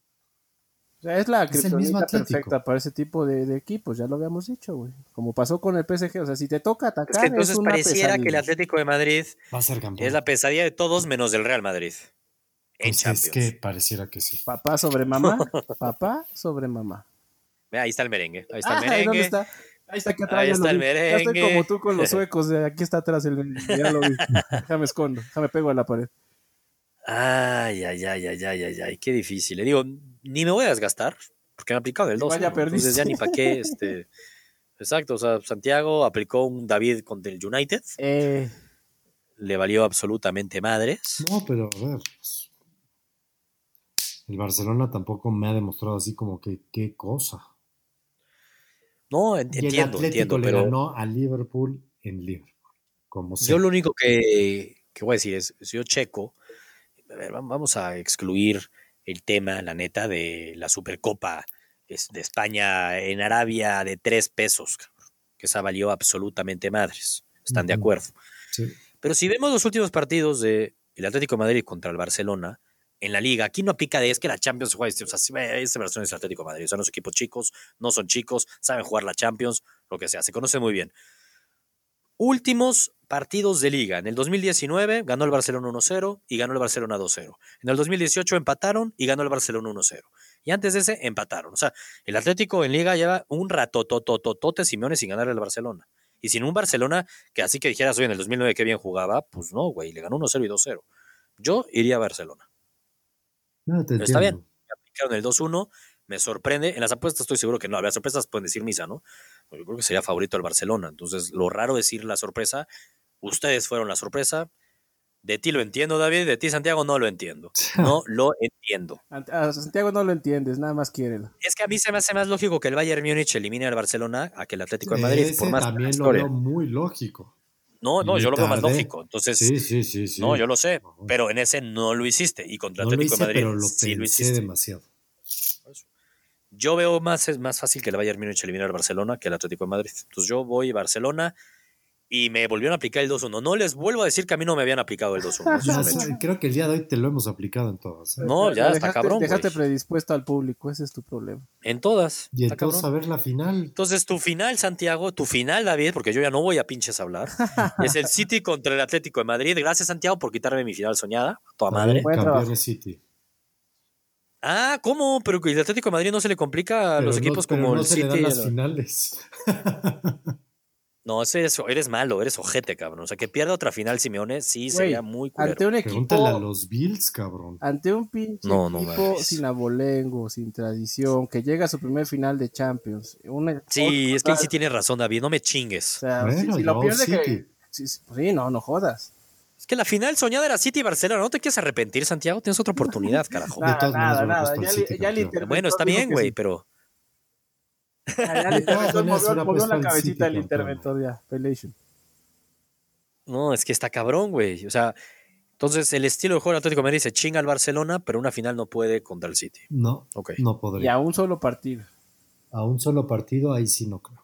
Speaker 2: O sea, es la
Speaker 3: Es el mismo
Speaker 2: perfecta para ese tipo de, de equipos, ya lo habíamos dicho, güey. Como pasó con el PSG, o sea, si te toca atacar,
Speaker 1: Es que entonces
Speaker 2: una
Speaker 1: pareciera que el
Speaker 2: pesadilla.
Speaker 1: Atlético de Madrid
Speaker 3: Va a ser campeón.
Speaker 1: es la pesadilla de todos menos del Real Madrid. en
Speaker 3: Pues
Speaker 1: Champions.
Speaker 3: es que pareciera que sí.
Speaker 2: Papá sobre mamá. Papá sobre mamá.
Speaker 1: Mira, ahí está el merengue. Ahí está el
Speaker 2: Ah,
Speaker 1: merengue.
Speaker 2: ¿dónde está? Ahí está aquí atrás.
Speaker 1: Ahí está el
Speaker 2: vi. Ya estoy
Speaker 1: merengue.
Speaker 2: como tú con los <laughs> suecos. de Aquí está atrás el Ya lo vi. Déjame escondo. Déjame pego a la pared.
Speaker 1: Ay, ay, ay, ay, ay, ay, ay, qué difícil. Le digo, ni me voy a desgastar, porque me aplicado el 2.
Speaker 2: Igual ya
Speaker 1: Entonces ya ni para qué, <laughs> este. Exacto, o sea, Santiago aplicó un David contra el United,
Speaker 2: Eh,
Speaker 1: le valió absolutamente madres.
Speaker 3: No, pero a ver. pues, el Barcelona tampoco me ha demostrado así como que qué cosa.
Speaker 1: No, en-
Speaker 3: Y el
Speaker 1: entiendo,
Speaker 3: Atlético
Speaker 1: entiendo,
Speaker 3: le
Speaker 1: pero
Speaker 3: ganó a Liverpool en Liverpool. Como sea.
Speaker 1: yo lo único que, que voy a decir es, si yo checo, a ver, vam- vamos a excluir el tema, la neta, de la Supercopa es- de España en Arabia de tres pesos, que esa valió absolutamente madres. ¿Están de acuerdo?
Speaker 3: Sí.
Speaker 1: Pero si vemos los últimos partidos del Atlético de Madrid contra el Barcelona en la liga, aquí no aplica de es que la Champions juega, o sea, esta versión es el Atlético de Madrid, o sea, no son equipos chicos, no son chicos, saben jugar la Champions, lo que sea, se conoce muy bien. Últimos partidos de liga. En el 2019 ganó el Barcelona 1-0 y ganó el Barcelona 2-0. En el 2018 empataron y ganó el Barcelona 1-0. Y antes de ese empataron. O sea, el Atlético en liga lleva un rato, totototote Simeone sin ganar el Barcelona. Y sin un Barcelona que así que dijeras, oye, en el 2009 qué bien jugaba, pues no, güey, le ganó 1-0 y 2-0. Yo iría a Barcelona.
Speaker 3: No, te
Speaker 1: Pero está
Speaker 3: entiendo.
Speaker 1: Aplicaron el 2-1, me sorprende. En las apuestas estoy seguro que no. Había sorpresas, pueden decir misa, ¿no? Yo creo que sería favorito el Barcelona. Entonces, lo raro es ir la sorpresa. Ustedes fueron la sorpresa. De ti lo entiendo, David. De ti, Santiago, no lo entiendo. <laughs> No lo entiendo.
Speaker 2: a Santiago no lo entiendes, nada más quiere.
Speaker 1: Es que a mí se me hace más lógico que el Bayern Múnich elimine al Barcelona a que el Atlético de Madrid.
Speaker 3: Ese
Speaker 1: por más
Speaker 3: también lo veo muy lógico.
Speaker 1: No, no, yo lo veo más lógico. Entonces,
Speaker 3: Sí, sí, sí, sí.
Speaker 1: no, yo lo sé. Pero en ese no lo hiciste. Y contra el
Speaker 3: No lo
Speaker 1: Atlético
Speaker 3: hice,
Speaker 1: de Madrid
Speaker 3: pero lo
Speaker 1: sí lo hiciste.
Speaker 3: demasiado.
Speaker 1: Yo veo más, es más fácil que el Bayern Múnich eliminar al Barcelona que el Atlético de Madrid. Entonces yo voy a Barcelona y me volvieron a aplicar el 2-1. No les vuelvo a decir que a mí no me habían aplicado el 2-1. Eso es
Speaker 3: Ya
Speaker 1: un
Speaker 3: sé,
Speaker 1: hecho.
Speaker 3: creo que el día de hoy te lo hemos aplicado en todas. ¿eh?
Speaker 1: No, ya está
Speaker 2: dejaste,
Speaker 1: cabrón, güey.
Speaker 2: Dejaste predispuesto al público, ese es tu problema.
Speaker 1: En todas.
Speaker 3: Y
Speaker 1: Está
Speaker 3: entonces
Speaker 1: cabrón.
Speaker 3: a ver la final.
Speaker 1: Entonces tu final, Santiago, tu final, David, porque yo ya no voy a pinches hablar, <laughs> es el City contra el Atlético de Madrid. Gracias, Santiago, por quitarme mi final soñada. Toda madre.
Speaker 2: Buen
Speaker 3: Campeones
Speaker 2: trabajo.
Speaker 3: City.
Speaker 1: Ah, ¿cómo? Pero que el Atlético de Madrid no se le complica a
Speaker 3: Pero
Speaker 1: los
Speaker 3: no-
Speaker 1: equipos
Speaker 3: pero
Speaker 1: como
Speaker 3: no
Speaker 1: el
Speaker 3: se le dan
Speaker 1: City.
Speaker 3: las finales.
Speaker 1: No, ese es- eres malo, eres ojete, cabrón. O sea, que pierda otra final Simeone, sí,
Speaker 2: Güey,
Speaker 1: sería muy culero.
Speaker 2: Ante un equipo,
Speaker 3: Pregúntale a los Bills, cabrón.
Speaker 2: ante un pinche
Speaker 1: No, no
Speaker 2: equipo sin abolengo, sin tradición, que llega a su primer final de Champions. una-
Speaker 1: Sí, es que ahí sí
Speaker 2: o
Speaker 1: tienes razón, David, no me chingues.
Speaker 2: sea,
Speaker 3: Bueno,
Speaker 2: si, si lo pierde que, sí, pues sí, no, no jodas.
Speaker 1: Es que la final soñada era City y Barcelona. ¿No te quieres arrepentir, Santiago? Tienes otra oportunidad, carajo.
Speaker 3: De todas maneras,
Speaker 2: nada, nada.
Speaker 3: apuesto
Speaker 2: Ya,
Speaker 3: City
Speaker 2: ya
Speaker 1: Bueno, está bien, güey,
Speaker 2: sí.
Speaker 1: pero
Speaker 2: Ya, ya
Speaker 3: maneras,
Speaker 2: movió, la cabecita del interventor ya. Pelation.
Speaker 1: no, es que está cabrón, güey. O sea, entonces el estilo de juego del Atlético de Madrid se chinga al Barcelona, pero una final no puede contra el City.
Speaker 3: No,
Speaker 1: Ok.
Speaker 3: no
Speaker 2: Y
Speaker 3: podría.
Speaker 2: a un solo partido.
Speaker 3: A un solo partido, ahí sí no creo.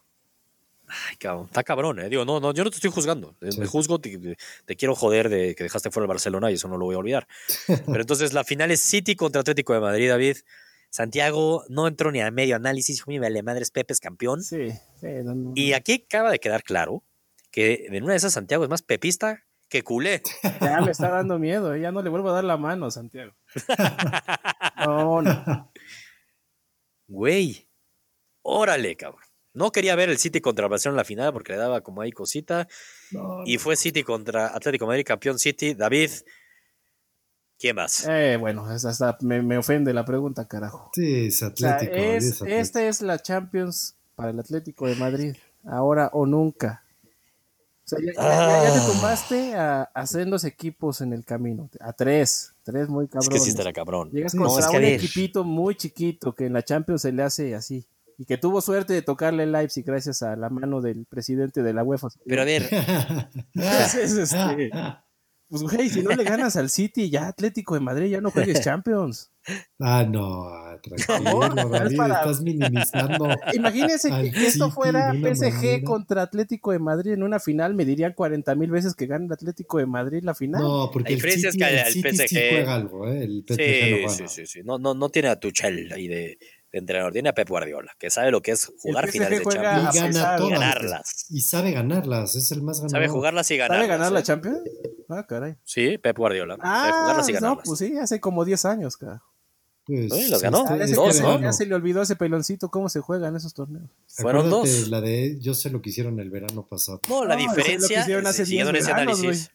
Speaker 1: Ay, cabrón. Está cabrón, ¿eh? Digo, no, no, yo no te estoy juzgando. Eh,
Speaker 3: Sí.
Speaker 1: Me juzgo, te, te quiero joder de que dejaste fuera el Barcelona y eso no lo voy a olvidar. <laughs> Pero entonces la final es City contra Atlético de Madrid, David. Santiago no entró ni a medio análisis, dijo, mi vale madres, Pepe es campeón.
Speaker 2: Sí, sí. no, no,
Speaker 1: Y aquí acaba de quedar claro que en una de esas Santiago es más pepista que culé. <laughs>
Speaker 2: Ya me está dando miedo. eh, Ya no le vuelvo a dar la mano, Santiago. <laughs> No, no.
Speaker 1: Güey, órale, cabrón. No quería ver el City contra el Barcelona en la final porque le daba como ahí cosita.
Speaker 3: No,
Speaker 1: Y fue City contra Atlético de Madrid, campeón City. David, ¿quién más?
Speaker 2: Eh, bueno, es hasta me, me ofende la pregunta, carajo.
Speaker 3: Sí, es
Speaker 2: O sea,
Speaker 3: Atlético.
Speaker 2: es,
Speaker 3: es Atlético.
Speaker 2: esta es la Champions para el Atlético de Madrid. Ahora o nunca. O sea, ya, ya- ya- ya te
Speaker 1: Ah.
Speaker 2: tumbaste a, a sendos equipos en el camino. A tres. Tres muy
Speaker 1: es
Speaker 2: cabrones.
Speaker 1: que sí estará cabrón.
Speaker 2: Llegas contra
Speaker 1: no, es que
Speaker 2: un equipito muy chiquito que en la Champions se le hace así. Y que tuvo suerte de tocarle el Leipzig gracias a la mano del presidente de la UEFA.
Speaker 1: Pero a ver, <laughs>
Speaker 2: Entonces, este, pues güey, si no le ganas al City, ya Atlético de Madrid, ya no juegues Champions. <laughs>
Speaker 3: Ah, no, tranquilo, David,
Speaker 2: para-
Speaker 3: estás minimizando.
Speaker 2: Imagínense que, que esto
Speaker 3: City
Speaker 2: fuera PSG
Speaker 3: manera.
Speaker 2: contra Atlético de Madrid en una final, me dirían 40 mil veces que gana el Atlético de Madrid la final.
Speaker 3: No, porque
Speaker 1: La
Speaker 3: el
Speaker 1: es
Speaker 3: City,
Speaker 1: que
Speaker 3: el
Speaker 1: el
Speaker 3: City sí juega algo, ¿eh? El PSG
Speaker 1: sí,
Speaker 3: no
Speaker 1: sí, sí, sí. No, no, no tiene a Tuchel ahí de, de entrenador, tiene a Pep Guardiola, que sabe lo que es jugar finales de Champions
Speaker 3: Y gana
Speaker 1: y ganarlas.
Speaker 3: Y sabe ganarlas, es el más ganador.
Speaker 1: Sabe jugarlas y ganarlas.
Speaker 2: ¿Sabe ganar la
Speaker 1: ¿eh?
Speaker 2: Champions? Ah, caray.
Speaker 1: Sí, Pep Guardiola. sabe
Speaker 2: Ah,
Speaker 1: jugarlas y
Speaker 2: no,
Speaker 1: ganarlas.
Speaker 2: pues sí, hace como 10 años, cara.
Speaker 3: Pues,
Speaker 1: Sí, las ganó.
Speaker 2: Ah,
Speaker 1: Dos, ¿no?
Speaker 2: Ya se le olvidó ese peloncito cómo se juegan esos torneos.
Speaker 1: Fueron
Speaker 3: Acuérdate,
Speaker 1: dos.
Speaker 3: La de yo sé lo que hicieron el verano pasado.
Speaker 1: No, la
Speaker 2: No, lo que
Speaker 1: diferencia,
Speaker 2: hace
Speaker 1: siguiendo en
Speaker 2: 10
Speaker 1: ese
Speaker 2: veranos,
Speaker 1: análisis.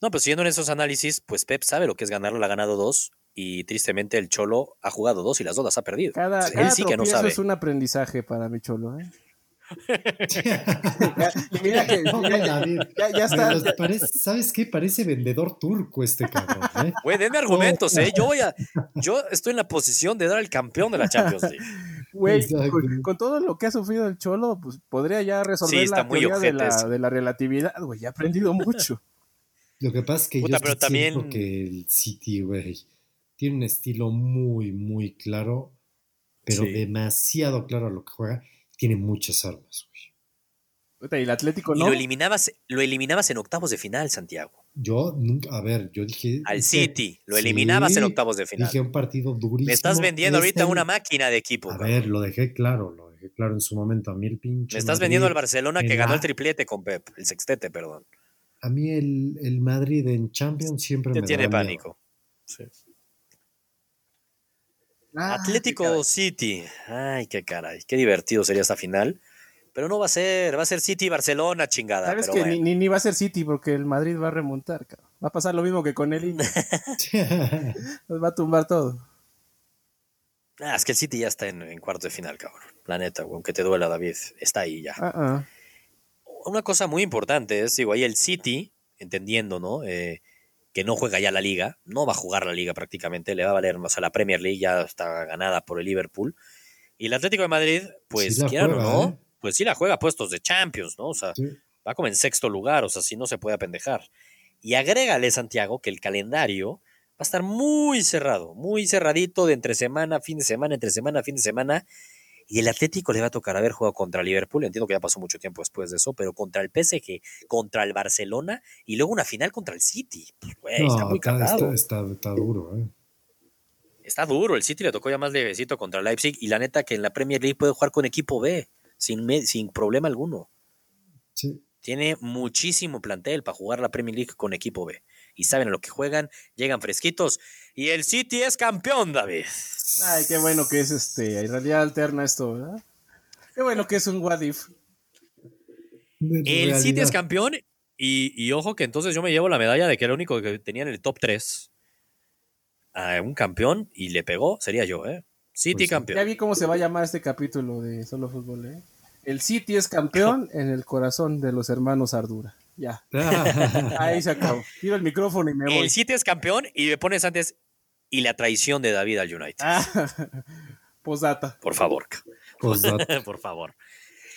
Speaker 1: No, pues siguiendo en esos análisis, pues Pep sabe lo que es ganarlo, la ha ganado dos, y tristemente el Cholo ha jugado dos y las dos las ha perdido.
Speaker 2: Cada,
Speaker 1: Él
Speaker 2: cada
Speaker 1: sí que no sabe.
Speaker 2: es un aprendizaje para mi cholo, ¿eh? <laughs> Ya- mira que
Speaker 3: No,
Speaker 2: ya,
Speaker 3: David,
Speaker 2: ya- ya está.
Speaker 3: pero los parece- ¿Sabes qué? Parece vendedor turco este cabrón. ¿eh?
Speaker 1: Güey, denme argumentos, ¿eh? Yo voy a. Yo estoy en la posición de dar al campeón de la Champions League.
Speaker 2: Güey, con, con todo lo que ha sufrido el Cholo, pues podría ya resolver
Speaker 1: Sí, está
Speaker 2: la
Speaker 1: muy
Speaker 2: teoría de la, de la relatividad, güey. Ya ha aprendido mucho.
Speaker 3: Lo que pasa es que
Speaker 1: Puta,
Speaker 3: yo
Speaker 1: pero también-
Speaker 3: que el City, güey, tiene un estilo muy, muy claro, pero
Speaker 1: Sí.
Speaker 3: demasiado claro a lo que juega. Tiene muchas armas, güey.
Speaker 2: Y el Atlético
Speaker 1: Y
Speaker 2: no.
Speaker 1: lo eliminabas, lo eliminabas en octavos de final, Santiago.
Speaker 3: Yo nunca, a ver, yo dije.
Speaker 1: Al
Speaker 3: dije-
Speaker 1: City. Lo eliminabas
Speaker 3: Sí,
Speaker 1: en octavos de final.
Speaker 3: Dije un partido durísimo.
Speaker 1: Me estás vendiendo
Speaker 3: Es
Speaker 1: ahorita una máquina de equipo.
Speaker 3: A
Speaker 1: cabrón.
Speaker 3: ver, lo dejé claro, lo dejé claro en su momento. A mí el pinche.
Speaker 1: Me estás
Speaker 3: Madrid-
Speaker 1: vendiendo al Barcelona que ganó
Speaker 3: la-
Speaker 1: el triplete con Pep, el sextete, perdón.
Speaker 3: A mí el, el Madrid en Champions siempre
Speaker 1: Te
Speaker 3: me
Speaker 1: tiene
Speaker 3: miedo.
Speaker 1: pánico. Sí.
Speaker 2: Ah,
Speaker 1: Atlético. City. Ay, qué caray. Qué divertido sería esta final. Pero no va a ser, va a ser City y Barcelona, chingada.
Speaker 2: Sabes
Speaker 1: pero
Speaker 2: que
Speaker 1: bueno.
Speaker 2: ni, va a ser City porque el Madrid va a remontar, cabrón. Va a pasar lo mismo que con él y <laughs> nos va a tumbar todo.
Speaker 1: Ah, es que el City ya está en, en cuarto de final, cabrón. La neta, aunque te duela, David. Está ahí ya.
Speaker 2: Ah, ah.
Speaker 1: Una cosa muy importante es, digo, ahí el City, entendiendo, ¿no? Eh, que no juega ya la liga, no va a jugar la liga prácticamente, le va a valer más a la Premier League, ya está ganada por el Liverpool. Y el Atlético de Madrid, pues,
Speaker 3: Sí
Speaker 1: o no,
Speaker 3: ¿eh?
Speaker 1: pues sí la juega a puestos de Champions, ¿no? O sea,
Speaker 3: Sí.
Speaker 1: va como en sexto lugar, o sea, si no se puede apendejar. Y agrégale, Santiago, que el calendario va a estar muy cerrado, muy cerradito de entre semana, fin de semana, entre semana, fin de semana. Y el Atlético le va a tocar haber jugado contra Liverpool, entiendo que ya pasó mucho tiempo después de eso, pero contra el PSG, contra el Barcelona y luego una final contra el City. Pues, está
Speaker 3: No,
Speaker 1: muy
Speaker 3: está,
Speaker 1: cargado.
Speaker 3: está, está- está duro, ¿eh?
Speaker 1: Está duro, el City le tocó ya más levecito contra el Leipzig y la neta que en la Premier League puede jugar con equipo B sin, sin problema alguno.
Speaker 3: Sí.
Speaker 1: Tiene muchísimo plantel para jugar la Premier League con equipo B. Y saben a lo que juegan, llegan fresquitos. Y el City es campeón, David.
Speaker 2: Ay, qué bueno que es este, en realidad alterna esto, ¿verdad? Qué bueno que es un what if.
Speaker 1: El City es campeón. Y, y ojo que entonces yo me llevo la medalla de que era el único que tenía en el top 3 a un campeón y le pegó, sería yo, ¿eh? City
Speaker 3: Pues sí.
Speaker 1: campeón.
Speaker 2: Ya vi cómo se va a llamar este capítulo de Solo Fútbol, ¿eh? El City es campeón <laughs> en el corazón de los hermanos Ardura. Ya. <laughs> Ahí se acabó. Tiro el micrófono y me voy.
Speaker 1: El City es campeón y le pones antes y la traición de David al United.
Speaker 2: Ah, Posdata.
Speaker 1: Por favor.
Speaker 3: Postdata. <laughs>
Speaker 1: Por favor.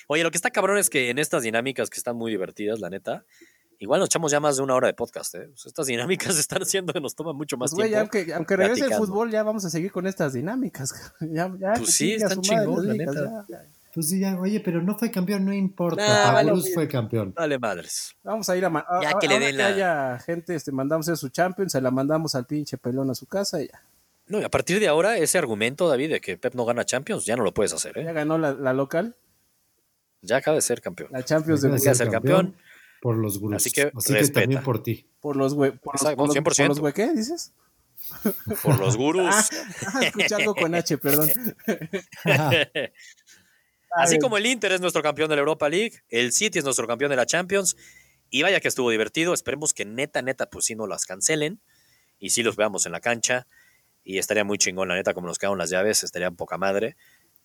Speaker 1: Oye, lo que está cabrón es que en estas dinámicas que están muy divertidas, la neta, igual nos echamos ya más de una hora de podcast, ¿eh? O sea, estas dinámicas <laughs> están haciendo que nos toma mucho más
Speaker 2: Pues,
Speaker 1: tiempo.
Speaker 2: aunque, aunque regrese el fútbol, ya vamos a seguir con estas dinámicas. Ya, ya,
Speaker 1: Pues sí, están
Speaker 2: las
Speaker 1: la neta.
Speaker 2: ya, ya.
Speaker 3: Pues sí, ya, oye, pero no fue campeón, no importa.
Speaker 1: Nah, vale,
Speaker 3: fue campeón.
Speaker 1: Dale madres.
Speaker 2: Vamos a ir a. ma-
Speaker 1: Ya
Speaker 2: a-
Speaker 1: que le den la-
Speaker 2: haya gente, este, mandamos a su Champions, se la mandamos al pinche pelón a su casa y ya.
Speaker 1: No, y a partir de ahora, ese argumento, David, de que Pep no gana Champions, ya no lo puedes hacer,
Speaker 2: Ya
Speaker 1: ¿eh?
Speaker 2: ganó la, la local,
Speaker 1: Ya acaba de ser campeón.
Speaker 2: la Champions de
Speaker 3: Acaba de
Speaker 1: a ser campeón.
Speaker 3: Por los grupos.
Speaker 1: Así
Speaker 3: Así
Speaker 1: que respeta.
Speaker 3: también por ti.
Speaker 2: Por los hue- por los, por los-
Speaker 1: 100%.
Speaker 2: por los hue- ¿qué dices?
Speaker 1: Por los gurús.
Speaker 2: Ah, <laughs> ah, escuché algo con H, perdón. <laughs>
Speaker 1: Así como el Inter es nuestro campeón de la Europa League, el City es nuestro campeón de la Champions. Y vaya que estuvo divertido. Esperemos que neta, neta, pues sí no las cancelen. Y sí los veamos en la cancha. Y estaría muy chingón, la neta, como nos quedaron las llaves, estaría poca madre.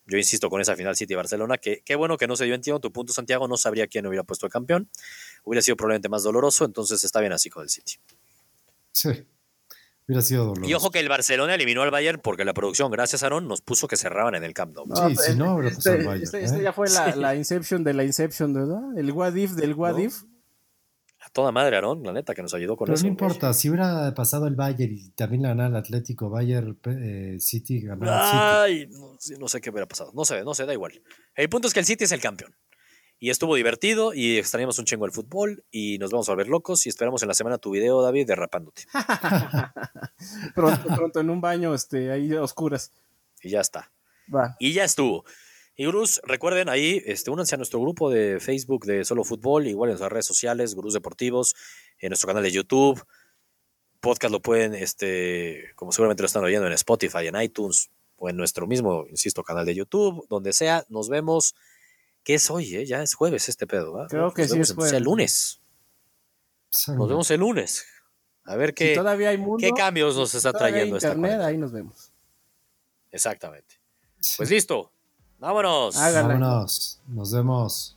Speaker 1: Yo insisto con esa final City-Barcelona, que qué bueno que no se dio, entiendo tu punto, Santiago, no sabría quién hubiera puesto el campeón. Hubiera sido probablemente más doloroso, entonces está bien así con el City.
Speaker 3: Sí. Hubiera sido doloroso.
Speaker 1: Y ojo que el Barcelona eliminó al Bayern porque la producción, gracias Aaron, nos puso que cerraban en el Camp Nou.
Speaker 3: Sí, si no, habría pasado
Speaker 2: este,
Speaker 3: el Bayern,
Speaker 2: este-
Speaker 3: ¿eh?
Speaker 2: este ya fue la, la Inception de la Inception, ¿verdad? El what if del what
Speaker 1: No,
Speaker 2: if.
Speaker 1: A toda madre, Aaron, la neta, que nos ayudó con
Speaker 3: Pero
Speaker 1: eso.
Speaker 3: no importa, si hubiera pasado el Bayern y también le ganara el Atlético, Bayern eh, City ganaba
Speaker 1: Ay, no, sí, no sé qué hubiera pasado. No sé, no sé, da igual. El punto es que el City es el campeón. Y estuvo divertido y extrañamos un chingo el fútbol y nos vamos a volver locos y esperamos en la semana tu video, David, derrapándote. <laughs>
Speaker 2: Pronto, pronto en un baño, este, ahí a oscuras.
Speaker 1: Y ya está.
Speaker 2: Va.
Speaker 1: Y ya estuvo. Y Gruz, recuerden ahí, este, únanse a nuestro grupo de Facebook de Solo Fútbol, igual en nuestras redes sociales, Gruz Deportivos, en nuestro canal de YouTube. Podcast lo pueden, este, como seguramente lo están oyendo en Spotify, en iTunes o en nuestro mismo, insisto, canal de YouTube, donde sea. Nos vemos. ¿Qué es hoy? eh? Ya es jueves este pedo, ¿va?
Speaker 2: Creo que
Speaker 1: Nos
Speaker 2: sí
Speaker 1: vemos
Speaker 2: es jueves.
Speaker 1: el lunes. Nos vemos el lunes. A ver
Speaker 2: Si
Speaker 1: qué,
Speaker 2: todavía hay mundo,
Speaker 1: qué cambios nos está
Speaker 2: hay
Speaker 1: trayendo esta
Speaker 2: internet,
Speaker 1: cuarentena.
Speaker 2: ahí nos vemos.
Speaker 1: Exactamente. Pues listo. Vámonos.
Speaker 3: Vámonos. Nos vemos.